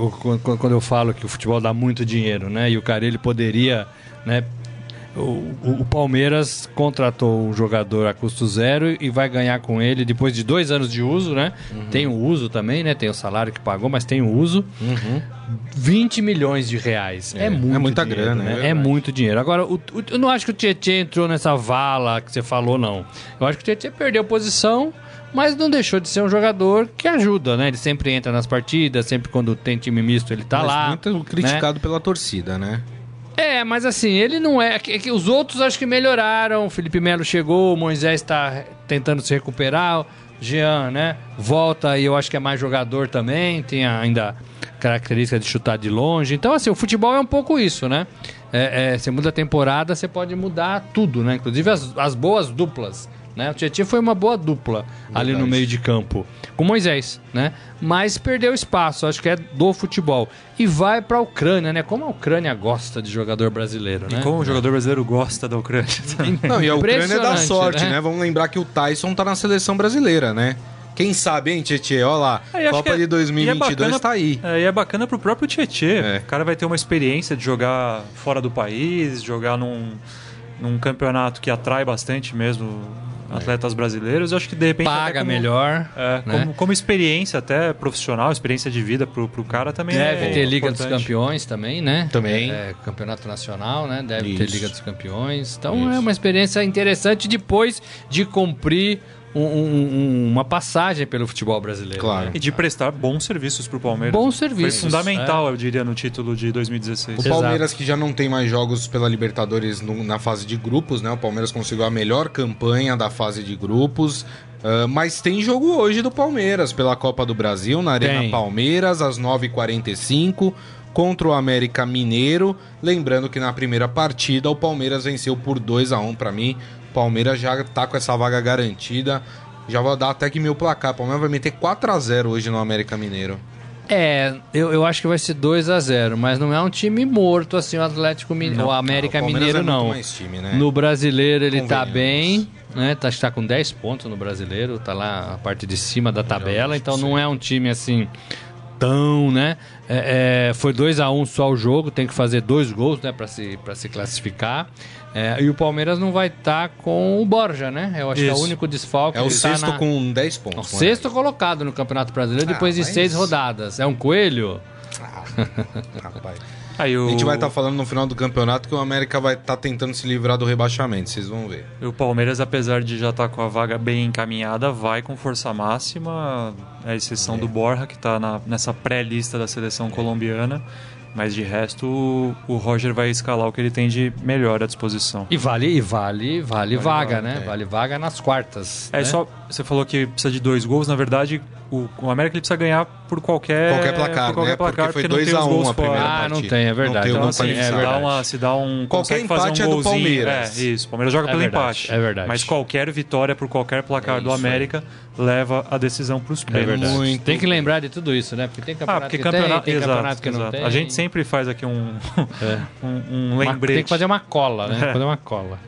quando eu falo que o futebol dá muito dinheiro, né? E o cara ele poderia, né? o, o, o Palmeiras contratou um jogador a custo zero e vai ganhar com ele depois de dois anos de uso, né? Tem o uso também, né? Tem o salário que pagou, mas tem o uso. 20 milhões de reais. É, É, muito é muita dinheiro, grana, é né? É, verdade. muito dinheiro. Agora, o- o- eu não acho que o Tietchan entrou nessa vala que você falou, não. Eu acho que o Tietchan perdeu posição, mas não deixou de ser um jogador que ajuda, né? Ele sempre entra nas partidas, sempre quando tem time misto ele tá Mas lá. muito né? criticado pela torcida, né? É, mas assim, ele não é. é os outros acho que melhoraram. O Felipe Melo chegou, o Moisés está tentando se recuperar. Jean, né? Volta e eu acho que é mais jogador também. Tem ainda característica de chutar de longe. Então, assim, o futebol é um pouco isso, né? É, é, você muda a temporada, você pode mudar tudo, né? Inclusive as, as boas duplas. Né? O Tietchan foi uma boa dupla ali no Verdade. meio de campo com Moisés, né? Mas perdeu espaço, acho que é do futebol e vai para a Ucrânia, né? Como a Ucrânia gosta de jogador brasileiro, né? E como o jogador brasileiro gosta da Ucrânia. Não, e a Ucrânia dá sorte, né? né? Vamos lembrar que o Tyson tá na seleção brasileira, né? Quem sabe, hein, Tietchan? Olha lá, Aí, acho Copa é- de 2022 e é bacana- tá aí. É, e é bacana pro próprio Tietchan. É. O cara vai ter uma experiência de jogar fora do país, jogar num, num campeonato que atrai bastante mesmo atletas brasileiros. Eu acho que de repente. Paga como- melhor. É, né? como, como experiência até profissional, experiência de vida pro, pro cara também Deve é ter Liga dos importante. Campeões também, né? Também. É, campeonato Nacional, né? Deve ter Isso. Liga dos Campeões. Então Isso. é uma experiência interessante depois de cumprir um- um- um- uma passagem pelo futebol brasileiro. Claro. né? E de prestar bons serviços pro Palmeiras. Bons serviços, Foi fundamental, eu diria, no título de 2016. O Exato. Palmeiras que já não tem mais jogos pela Libertadores no- na fase de grupos, né? O Palmeiras conseguiu a melhor campanha da fase de grupos. ah, mas tem jogo hoje do Palmeiras pela Copa do Brasil, na Arena Tem. Palmeiras, às 9h45, contra o América Mineiro. Lembrando que na primeira partida o Palmeiras venceu por 2 a 1 Pra mim, o Palmeiras já tá com essa vaga garantida. Já vou dar até que meu placar. O Palmeiras vai meter 4 a 0 hoje no América Mineiro. É, eu, eu acho que vai ser 2 a 0 mas não é um time morto assim, o Atlético Mineiro, o América o Mineiro é não. time, né? No brasileiro ele tá bem, né? Tá, acho que tá com 10 pontos no brasileiro, tá lá a parte de cima da tabela, então não é um time assim tão, né? É, é, foi 2 a 1 só o jogo, tem que fazer dois gols, né, para se para se classificar. É, e o Palmeiras não vai estar com o Borja, né? Eu acho que é o Isso. único desfalque. É o tá sexto na- com 10 o pontos. né? sexto colocado no Campeonato Brasileiro Ah, depois de mas- seis rodadas. É um coelho? Rapaz. Aí o, A gente vai estar falando no final do campeonato que o América vai estar tentando se livrar do rebaixamento, vocês vão ver. o Palmeiras, apesar de já estar com a vaga bem encaminhada, vai com força máxima, a exceção do Borja, que está nessa pré-lista da seleção colombiana. Mas de resto, o, o Roger vai escalar o que ele tem de melhor à disposição. E vale, e vale, vale, vaga, vaga, né? é. Vale vaga nas quartas. É né? só. Você falou que precisa de dois gols, na verdade, o, o América ele precisa ganhar por qualquer, Qualquer placar, por qualquer né? placar, Porque foi não tem 2 a os 1 gols a primeira fora. Ah, não partida. tem, é verdade. Não tem Então, assim, se qualificado. dá, uma, se dá um. Qualquer empate um é do golzinho, Palmeiras. É, isso. O Palmeiras joga É pelo verdade, empate. é verdade. Mas qualquer vitória por qualquer placar É do isso aí. América leva a decisão para os É pênaltis. verdade. Muito Tem que lembrar de tudo isso, né? Porque tem Ah, campeonato porque que campeonato, tem, tem exato, campeonato que não exato. tem. A gente sempre faz aqui um, É. um, um Uma- lembrete. Tem que fazer uma cola, né? Fazer uma cola.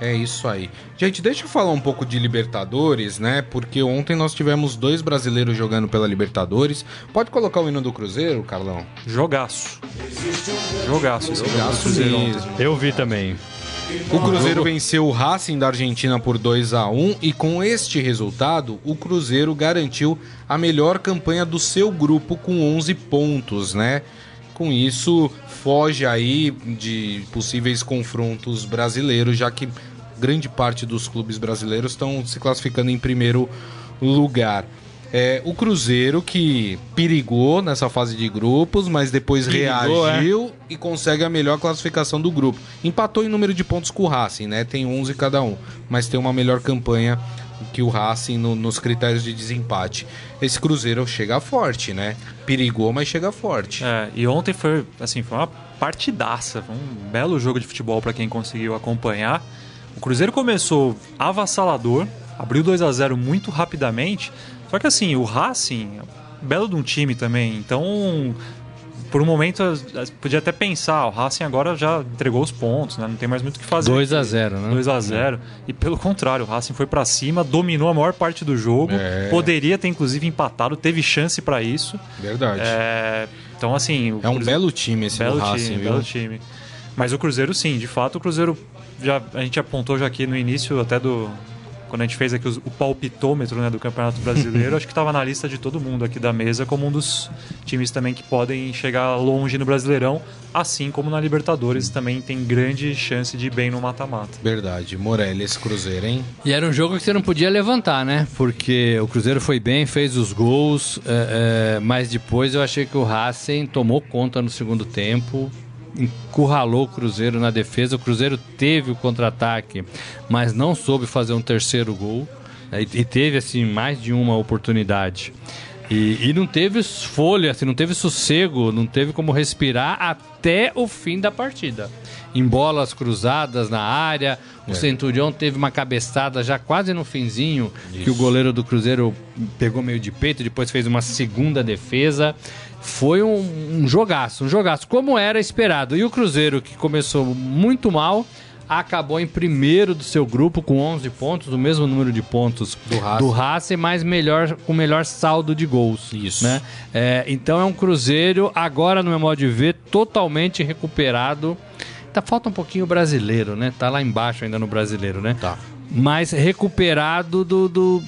É isso aí. Gente, deixa eu falar um pouco de Libertadores, né? Porque ontem nós tivemos dois brasileiros jogando pela Libertadores. Pode colocar o hino do Cruzeiro, Carlão? Jogaço. Jogaço. Jogaço mesmo. Eu vi também. O Cruzeiro venceu o Racing da Argentina por 2 a 1 e com este resultado, o Cruzeiro garantiu a melhor campanha do seu grupo com 11 pontos, né? Com isso, foge aí de possíveis confrontos brasileiros, já que grande parte dos clubes brasileiros estão se classificando em primeiro lugar. É, o Cruzeiro que perigou nessa fase de grupos, mas depois Perigou, reagiu e consegue a melhor classificação do grupo. Empatou em número de pontos com o Racing, né? Tem 11 cada um, mas tem uma melhor campanha que o Racing no- nos critérios de desempate. Esse Cruzeiro chega forte, né? Perigou, mas chega forte. É, e ontem foi, assim, foi uma partidaça, foi um belo jogo de futebol para quem conseguiu acompanhar. O Cruzeiro começou avassalador, abriu 2 a 0 muito rapidamente. Só que assim, o Racing, belo de um time também. Então, por um momento, podia até pensar, o Racing agora já entregou os pontos, né? Não tem mais muito o que fazer. 2 a 0 né? 2 a 0 E pelo contrário, o Racing foi pra cima, dominou a maior parte do jogo. É. Poderia ter inclusive empatado, teve chance pra isso. Verdade. É, É, então assim, o um Cruzeiro- belo time esse belo do Racing, time, viu? belo time. Mas o Cruzeiro sim, de fato o Cruzeiro já, a gente apontou já aqui no início até do, quando a gente fez aqui o palpitômetro né, do Campeonato Brasileiro, acho que estava na lista de todo mundo aqui da mesa como um dos times também que podem chegar longe no Brasileirão, assim como na Libertadores também tem grande chance de ir bem no mata-mata. Verdade, Morelia Cruzeiro, hein? E era um jogo que você não podia levantar, né? Porque o Cruzeiro foi bem, fez os gols, é, é, mas depois eu achei que o Racing tomou conta no segundo tempo, encurralou o Cruzeiro na defesa. O Cruzeiro teve o contra-ataque, mas não soube fazer um terceiro gol. Né? E teve assim mais de uma oportunidade. E, e, não teve folha, assim, não teve sossego, não teve como respirar até o fim da partida. Em bolas cruzadas na área, o é. Centurião teve uma cabeçada já quase no finzinho, Isso. que o goleiro do Cruzeiro pegou meio de peito, depois fez uma segunda defesa. Foi um, um jogaço, um jogaço, como era esperado. E o Cruzeiro, que começou muito mal, acabou em primeiro do seu grupo com 11 pontos, o mesmo número de pontos do Racing, do Racing mas melhor, com melhor saldo de gols. Isso. Né? É, então é um Cruzeiro, agora no meu modo de ver, totalmente recuperado. Tá, falta um pouquinho brasileiro, né? Tá lá embaixo ainda no brasileiro, né? Tá. Mas recuperado do, do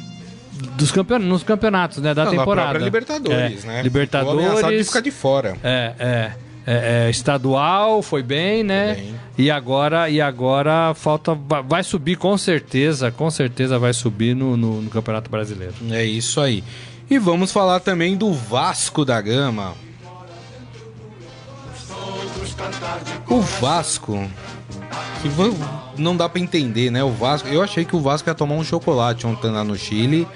dos campeonatos, nos campeonatos, né, da Não, temporada. Na Libertadores, é, né? Libertadores. de ficar de fora. É, é. É, é, estadual foi bem, né? Foi bem. E agora e agora falta vai subir com certeza, com certeza vai subir no, no, no, Campeonato Brasileiro. É isso aí. E vamos falar também do Vasco da Gama. O Vasco que não dá para entender, né? O Vasco, eu achei que o Vasco ia tomar um chocolate ontem lá no Chile.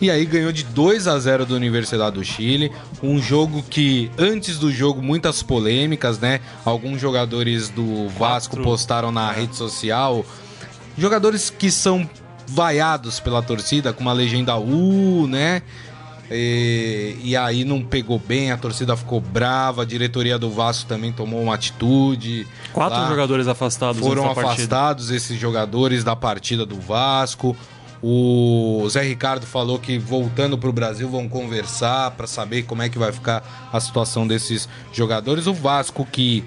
E aí ganhou de 2 a 0 da Universidade do Chile, um jogo que antes do jogo muitas polêmicas, né? Alguns jogadores do Vasco Quatro. postaram na rede social, jogadores que são vaiados pela torcida com uma legenda U, né? E, e, aí não pegou bem, a torcida ficou brava, a diretoria do Vasco também tomou uma atitude. Quatro lá. jogadores afastados. Foram afastados esses jogadores da partida do Vasco. O Zé Ricardo falou que voltando para o Brasil vão conversar para saber como é que vai ficar a situação desses jogadores. O Vasco que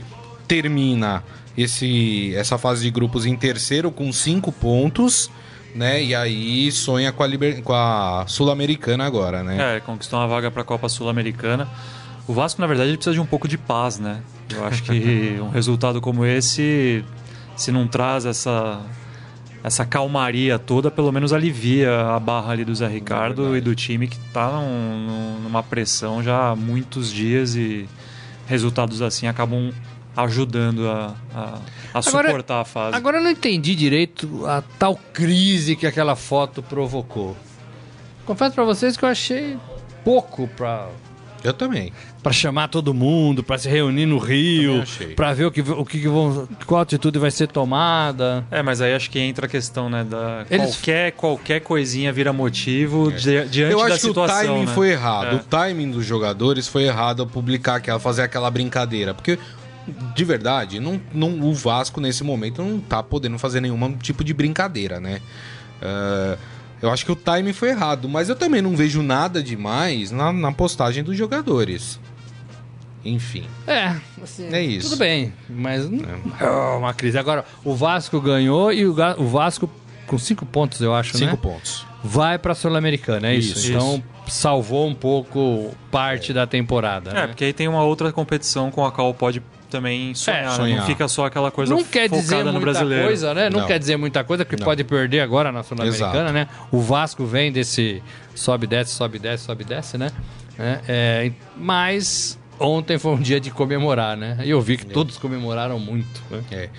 termina esse, essa fase de grupos em terceiro com cinco pontos né? E aí sonha com a, Liber... com a Sul-Americana agora, né? É, conquistou uma vaga para a Copa Sul-Americana. O Vasco, na verdade, precisa de um pouco de paz, né? Eu acho que um resultado como esse, se não traz essa essa calmaria toda, pelo menos alivia a barra ali do Zé Ricardo é e do time que está num, numa pressão já há muitos dias e resultados assim acabam ajudando a, a, a agora, suportar a fase. Agora eu não entendi direito a tal crise que aquela foto provocou. Confesso para vocês que eu achei pouco para eu também. Para chamar todo mundo, para se reunir no Rio, para ver o que, o que vão, qual atitude vai ser tomada. É, mas aí acho que entra a questão, né, da Eles... qualquer qualquer coisinha vira motivo é. di, diante Eu acho situação. que o timing né? foi errado. É. O timing dos jogadores foi errado ao publicar aquela, fazer aquela brincadeira, porque de verdade, não, não, o Vasco nesse momento não tá podendo fazer nenhum tipo de brincadeira, né? Uh, eu acho que o timing foi errado, mas eu também não vejo nada demais na, na postagem dos jogadores. Enfim. É, assim, é isso. Tudo bem, mas é. Oh, uma crise. Agora, o Vasco ganhou e o, o Vasco com cinco pontos, eu acho, cinco né? Cinco pontos. Vai para a Sul-Americana, é isso. isso. Então salvou um pouco parte é. da temporada. É, né? porque aí tem uma outra competição com a qual pode também sonhar, é, sonhar. Né? Não fica só aquela coisa não quer dizer no muita brasileiro. coisa, né? Não, não, quer dizer muita coisa, porque não. pode perder agora na Sul-Americana, né? O Vasco vem desse sobe, desce, sobe, desce, sobe, desce, né? É, é, mas ontem foi um dia de comemorar, né? E eu vi que é. todos comemoraram muito. Né? É.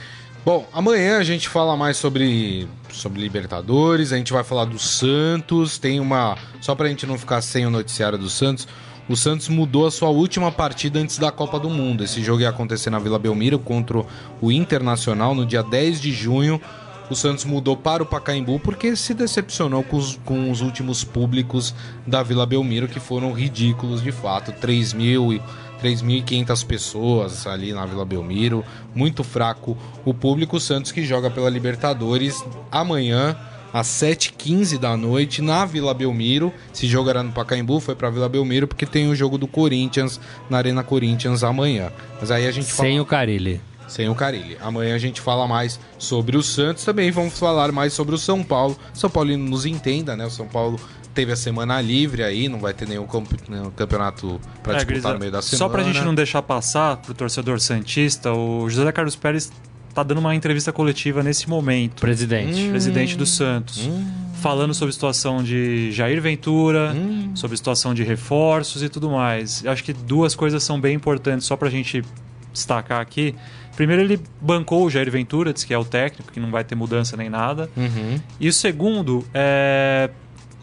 Bom, amanhã a gente fala mais sobre, sobre Libertadores, a gente vai falar do Santos, tem uma... Só pra gente não ficar sem o noticiário do Santos, o Santos mudou a sua última partida antes da Copa do Mundo. Esse jogo ia acontecer na Vila Belmiro contra o Internacional no dia 10 de junho. O Santos mudou para o Pacaembu porque se decepcionou com os, com os últimos públicos da Vila Belmiro, que foram ridículos de fato. 3.500 pessoas ali na Vila Belmiro. Muito fraco o público. O Santos que joga pela Libertadores amanhã às 7h15 da noite na Vila Belmiro. Esse jogo era no Pacaembu, foi pra Vila Belmiro porque tem o jogo do Corinthians na Arena Corinthians amanhã. Mas aí a gente Sem fala... o Carilli. Sem o Carilli. Amanhã a gente fala mais sobre o Santos, também vamos falar mais sobre o São Paulo. São Paulo nos entenda, né? O São Paulo teve a semana livre aí, não vai ter nenhum, nenhum campeonato para é, disputar Grisa, no meio da semana. Só pra gente não deixar passar pro torcedor santista, o José Carlos Pérez tá dando uma entrevista coletiva nesse momento. Presidente. Hum, presidente do Santos. Hum. Falando sobre a situação de Jair Ventura, hum. sobre a situação de reforços e tudo mais. Eu acho que duas coisas são bem importantes, só pra gente destacar aqui. Primeiro, ele bancou o Jair Ventura, disse que é o técnico, que não vai ter mudança nem nada. Uhum. E o segundo, é...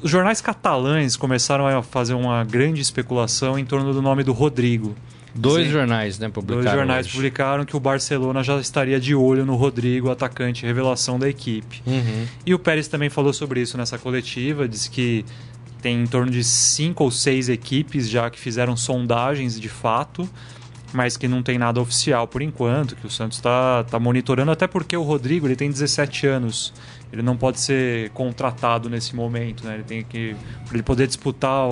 os jornais catalães começaram a fazer uma grande especulação em torno do nome do Rodrigo. Dois Sim. jornais, né, publicaram. Dois jornais hoje. publicaram que o Barcelona já estaria de olho no Rodrigo, atacante revelação da equipe. Uhum. E o Pérez também falou sobre isso nessa coletiva, disse que tem em torno de cinco ou seis equipes já que fizeram sondagens de fato mas que não tem nada oficial por enquanto, que o Santos está tá monitorando, até porque o Rodrigo ele tem 17 anos. Ele não pode ser contratado nesse momento, né? Ele tem que. Para ele poder disputar,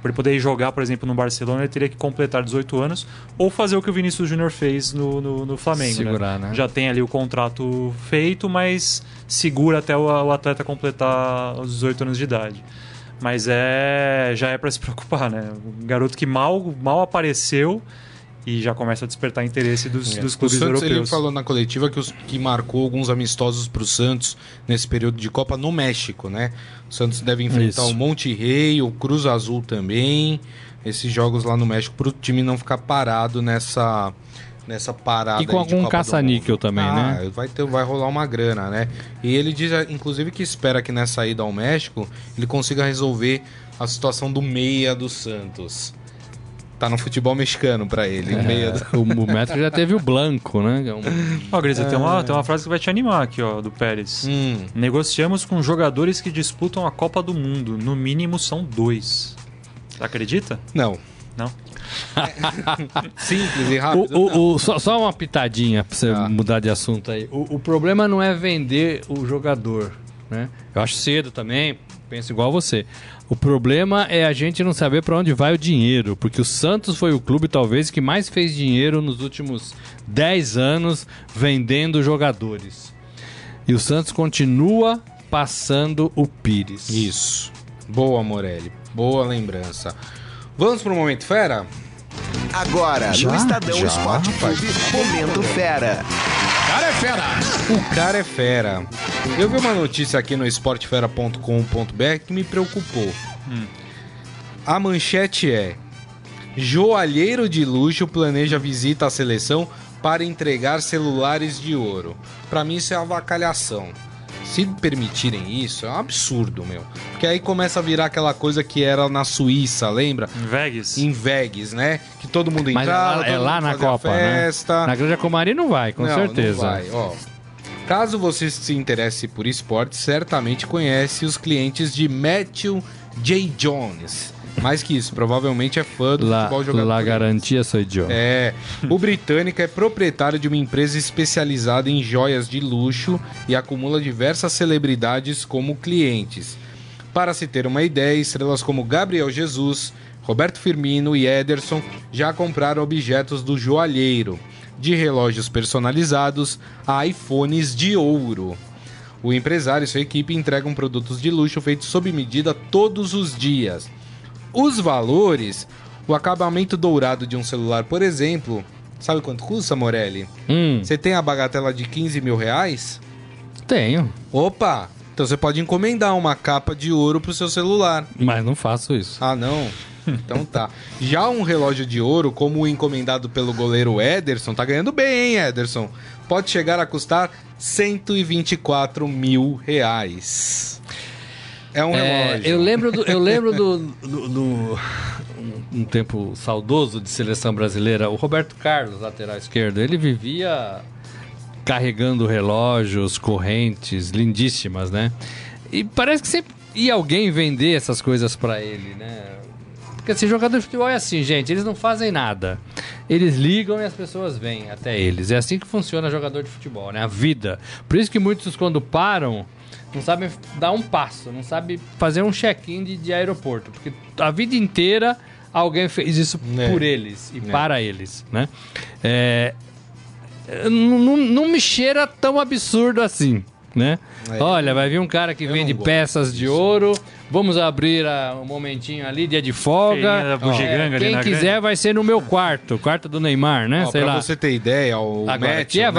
para ele poder jogar, por exemplo, no Barcelona, ele teria que completar 18 anos ou fazer o que o Vinícius Júnior fez no, no, no Flamengo. Né? Segurar, né? né? Já tem ali o contrato feito, mas segura até o, o atleta completar os 18 anos de idade. Mas é já é para se preocupar, né? Um garoto que mal, mal apareceu e já começa a despertar interesse dos, é. dos clubes o Santos, europeus. Ele falou na coletiva que, os, que marcou alguns amistosos para o Santos nesse período de Copa no México, né? O Santos deve enfrentar Isso. o Monte Rei, o Cruz Azul também. Esses jogos lá no México para o time não ficar parado nessa nessa parada. E com algum caça-níquel também, ah, né? Vai, ter, vai rolar uma grana, né? E ele diz, inclusive, que espera que nessa ida ao México ele consiga resolver a situação do meia do Santos tá no futebol mexicano para ele. É, meio do... o, Metro já teve o Blanco, né? É um... Ó, Grisa, é... tem, uma, tem uma frase que vai te animar aqui, ó, do Pérez. Hum. Negociamos com jogadores que disputam a Copa do Mundo. No mínimo são dois. Você acredita? Não. Não? Simples e rápido. O, o, o, só, só, uma pitadinha pra você ah. mudar de assunto aí. O, problema não é vender o jogador. Né? Eu acho cedo também, penso igual você. O problema é a gente não saber para onde vai o dinheiro, porque o Santos foi o clube talvez que mais fez dinheiro nos últimos 10 anos vendendo jogadores. E o Santos continua passando o Pires. Isso. Boa, Morelli. Boa lembrança. Vamos pro Momento Fera? Agora, já? no Estadão já? Esporte Clube, Momento Fera cara é fera! O cara é fera. Eu vi uma notícia aqui no esportefera.com.br que me preocupou. Hum. A manchete é: Joalheiro de luxo planeja visita à seleção para entregar celulares de ouro. Para mim isso é avacalhação se permitirem isso, é um absurdo, meu. Porque aí começa a virar aquela coisa que era na Suíça, lembra? Em Vegas. Em Vegas, né? Que todo mundo Mas entrava, é lá, é lá na Copa, né? festa. Né? Na Granja Comari não vai, com não, certeza. Não vai, ó. Caso você se interesse por esporte, certamente conhece os clientes de Matthew J. Jones mais que isso, provavelmente é fã do La, futebol jogador. La garantia sou eu. É. O britânico é proprietário de uma empresa especializada em joias de luxo e acumula diversas celebridades como clientes. Para se ter uma ideia, estrelas como Gabriel Jesus, Roberto Firmino e Ederson já compraram objetos do joalheiro, de relógios personalizados a iPhones de ouro. O empresário e sua equipe entregam produtos de luxo feitos sob medida todos os dias os valores, o acabamento dourado de um celular, por exemplo, sabe quanto custa, Morelli? Hum. Você tem a bagatela de 15 mil reais? Tenho. Opa! Então você pode encomendar uma capa de ouro pro seu celular. Mas não faço isso. Ah, não? Então tá. Já um relógio de ouro, como o encomendado pelo goleiro Ederson, tá ganhando bem, hein, Ederson? Pode chegar a custar 124 mil reais. É um é, relógio. Eu lembro do. Eu lembro do, do, do um, um, tempo saudoso de seleção brasileira. O Roberto Carlos, lateral esquerdo, ele vivia carregando relógios, correntes lindíssimas, né? E parece que sempre ia alguém vender essas coisas para ele, né? Porque assim, jogador de futebol é assim, gente, eles não fazem nada. Eles ligam e as pessoas vêm até eles. É assim que funciona jogador de futebol, né? A vida. Por isso que muitos, quando param, não sabem dar um passo, não sabem fazer um check-in de, de, aeroporto. Porque a vida inteira alguém fez isso é. por eles e é. para eles, né? É, não, não me cheira tão absurdo assim. Né? É. Olha, vai vir um cara que Eu vende peças de ouro. Vamos abrir ah, um momentinho ali, dia de folga. ali quem quiser grande. vai ser no meu quarto, quarto do Neymar, né? Ó, Sei pra lá. você ter ideia, o Agora, Matthew, que é né?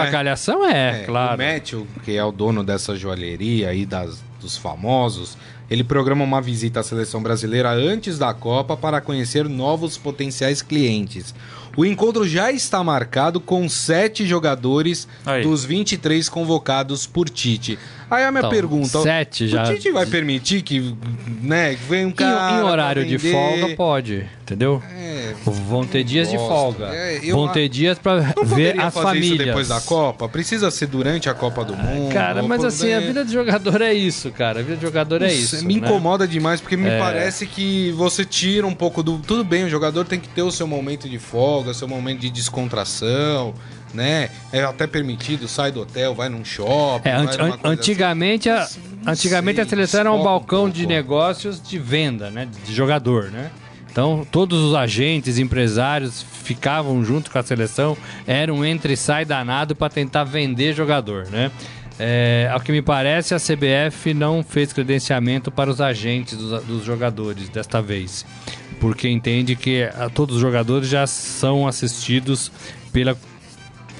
é, É, claro. O Matthew, que é o dono dessa joalheria aí das, dos famosos, ele programa uma visita à seleção brasileira antes da Copa para conhecer novos potenciais clientes. O encontro já está marcado com sete jogadores Aí. dos 23 convocados por Tite. Aí a minha Então, pergunta: sete já- o Tite vai permitir que, né, que venha um Em- cara. em, pra horário de folga pode, entendeu? É, Vão ter dias de gosto. folga. É, eu Vão a- ter dias pra não ver poderia as fazer famílias. isso depois da Copa? Precisa ser durante a Copa do Mundo? Cara, mas assim, a vem- vida de jogador é isso, cara. A vida de jogador é isso. Me né? incomoda demais, porque me É. parece que você tira um pouco do. Tudo bem, o jogador tem que ter o seu momento de folga, seu momento de descontração, né? É até permitido, sai do hotel, vai num shopping. É, vai anti- coisa antigamente, a, não antigamente sei, a seleção era um desfoca um balcão de negócios de venda, né? De jogador, né? Então, todos os agentes, empresários ficavam junto com a seleção, era um entre e sai danado para tentar vender jogador, né? É, ao que me parece, a CBF não fez credenciamento para os agentes dos, dos jogadores desta vez, porque entende que ah, todos os jogadores já são assistidos pela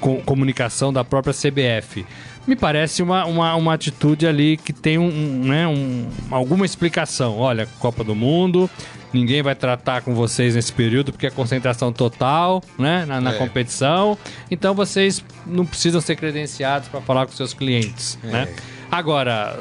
co- comunicação da própria CBF. Me parece uma, uma, uma atitude ali que tem um, um, né, um- alguma explicação. Olha, Copa do Mundo, ninguém vai tratar com vocês nesse período porque é concentração total né, na, na É. competição. Então vocês não precisam ser credenciados para falar com seus clientes. É. Né? Agora,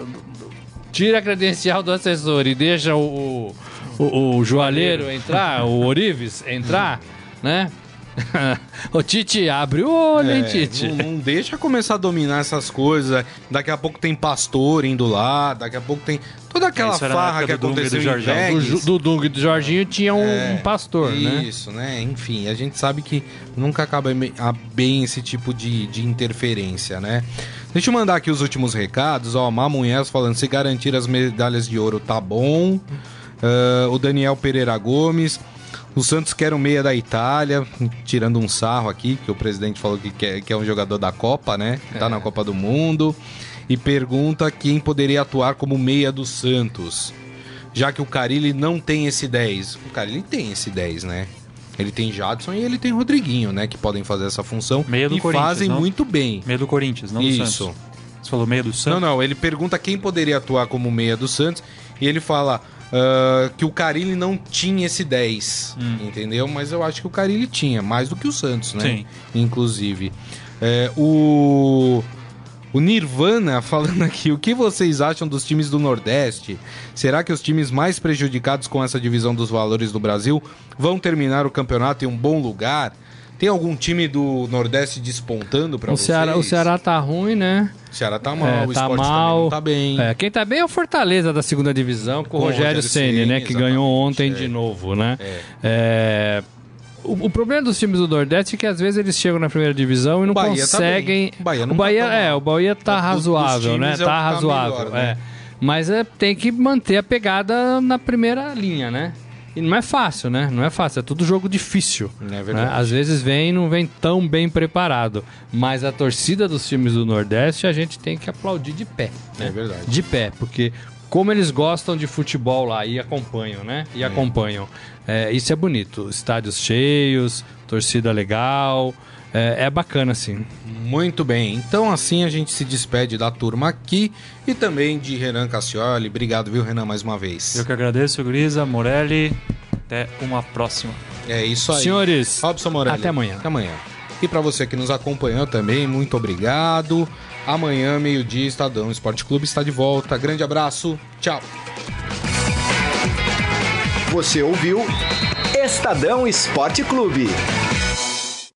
tira a credencial do assessor e deixa o, o, o joalheiro entrar, o Orives entrar, né? o Tite abre o olho, hein, É, Tite? não, não deixa começar a dominar essas coisas. Daqui a pouco tem pastor indo lá, daqui a pouco tem toda aquela Isso farra que época do aconteceu em. Do, do Dung e do Jorginho tinha um, É, um pastor, né? Isso, né? Enfim, a gente sabe que nunca acaba bem- esse tipo de, de interferência, né? Deixa eu mandar aqui os últimos recados. Ó, Mamunhés falando, se garantir as medalhas de ouro tá bom. Ah, o Daniel Pereira Gomes. O Santos quer um meia da Itália, tirando um sarro aqui, que o presidente falou que, quer, que é um jogador da Copa, né? Que tá na Copa do Mundo. E pergunta quem poderia atuar como meia do Santos já que o Carilli não tem esse 10. O Carilli tem esse 10, né? Ele tem Jadson e ele tem Rodriguinho, né? Que podem fazer essa função Meia do e Corinthians, fazem não? muito bem. Meio do Corinthians, não do Isso. Santos. Você falou meio do Não, Santos? não, ele pergunta quem poderia atuar como meia do Santos e ele fala ah, que o Carilli não tinha esse 10, entendeu? Mas eu acho que o Carilli tinha, mais do que o Santos, né? Sim. Inclusive. É, o... O Nirvana falando aqui, o que vocês acham dos times do Nordeste? Será que os times mais prejudicados com essa divisão dos valores do Brasil vão terminar o campeonato em um bom lugar? Tem algum time do Nordeste despontando para vocês? Ceará, o Ceará tá ruim, né? O Ceará tá mal, É, o tá mal. tá bem. É, quem tá bem é o Fortaleza da segunda divisão, com, Com o Rogério Ceni, né? Que ganhou ontem é. de novo, né? É. É, O, o problema dos times do Nordeste é que às vezes eles chegam na primeira divisão e não tá conseguem. bem. O Bahia não o tá Bahia, tão é, o Bahia tá razoável, né? é o Tá que tá razoável, melhor, né? Mas é, tem que manter a pegada na primeira linha, né? E não é fácil, né? Não é fácil, é tudo jogo difícil. É né? verdade. Às vezes vem e não vem tão bem preparado. Mas a torcida dos times do Nordeste a gente tem que aplaudir de pé. né? É verdade. De pé, porque como eles gostam de futebol lá e acompanham, né? E acompanham. É, isso é bonito. Estádios cheios, torcida legal. É, é bacana, assim. Muito bem, então assim a gente se despede da turma aqui e também de Renan Cassioli. Obrigado, viu, Renan, mais uma vez. Eu que agradeço, Grisa, Morelli. Até uma próxima. É isso aí. Senhores, Robson Morelli. até amanhã. Até amanhã. E para você que nos acompanhou também, muito obrigado. Amanhã, meio-dia, Estadão Esporte Clube está de volta. Grande abraço. Tchau. Você ouviu Estadão Esporte Clube.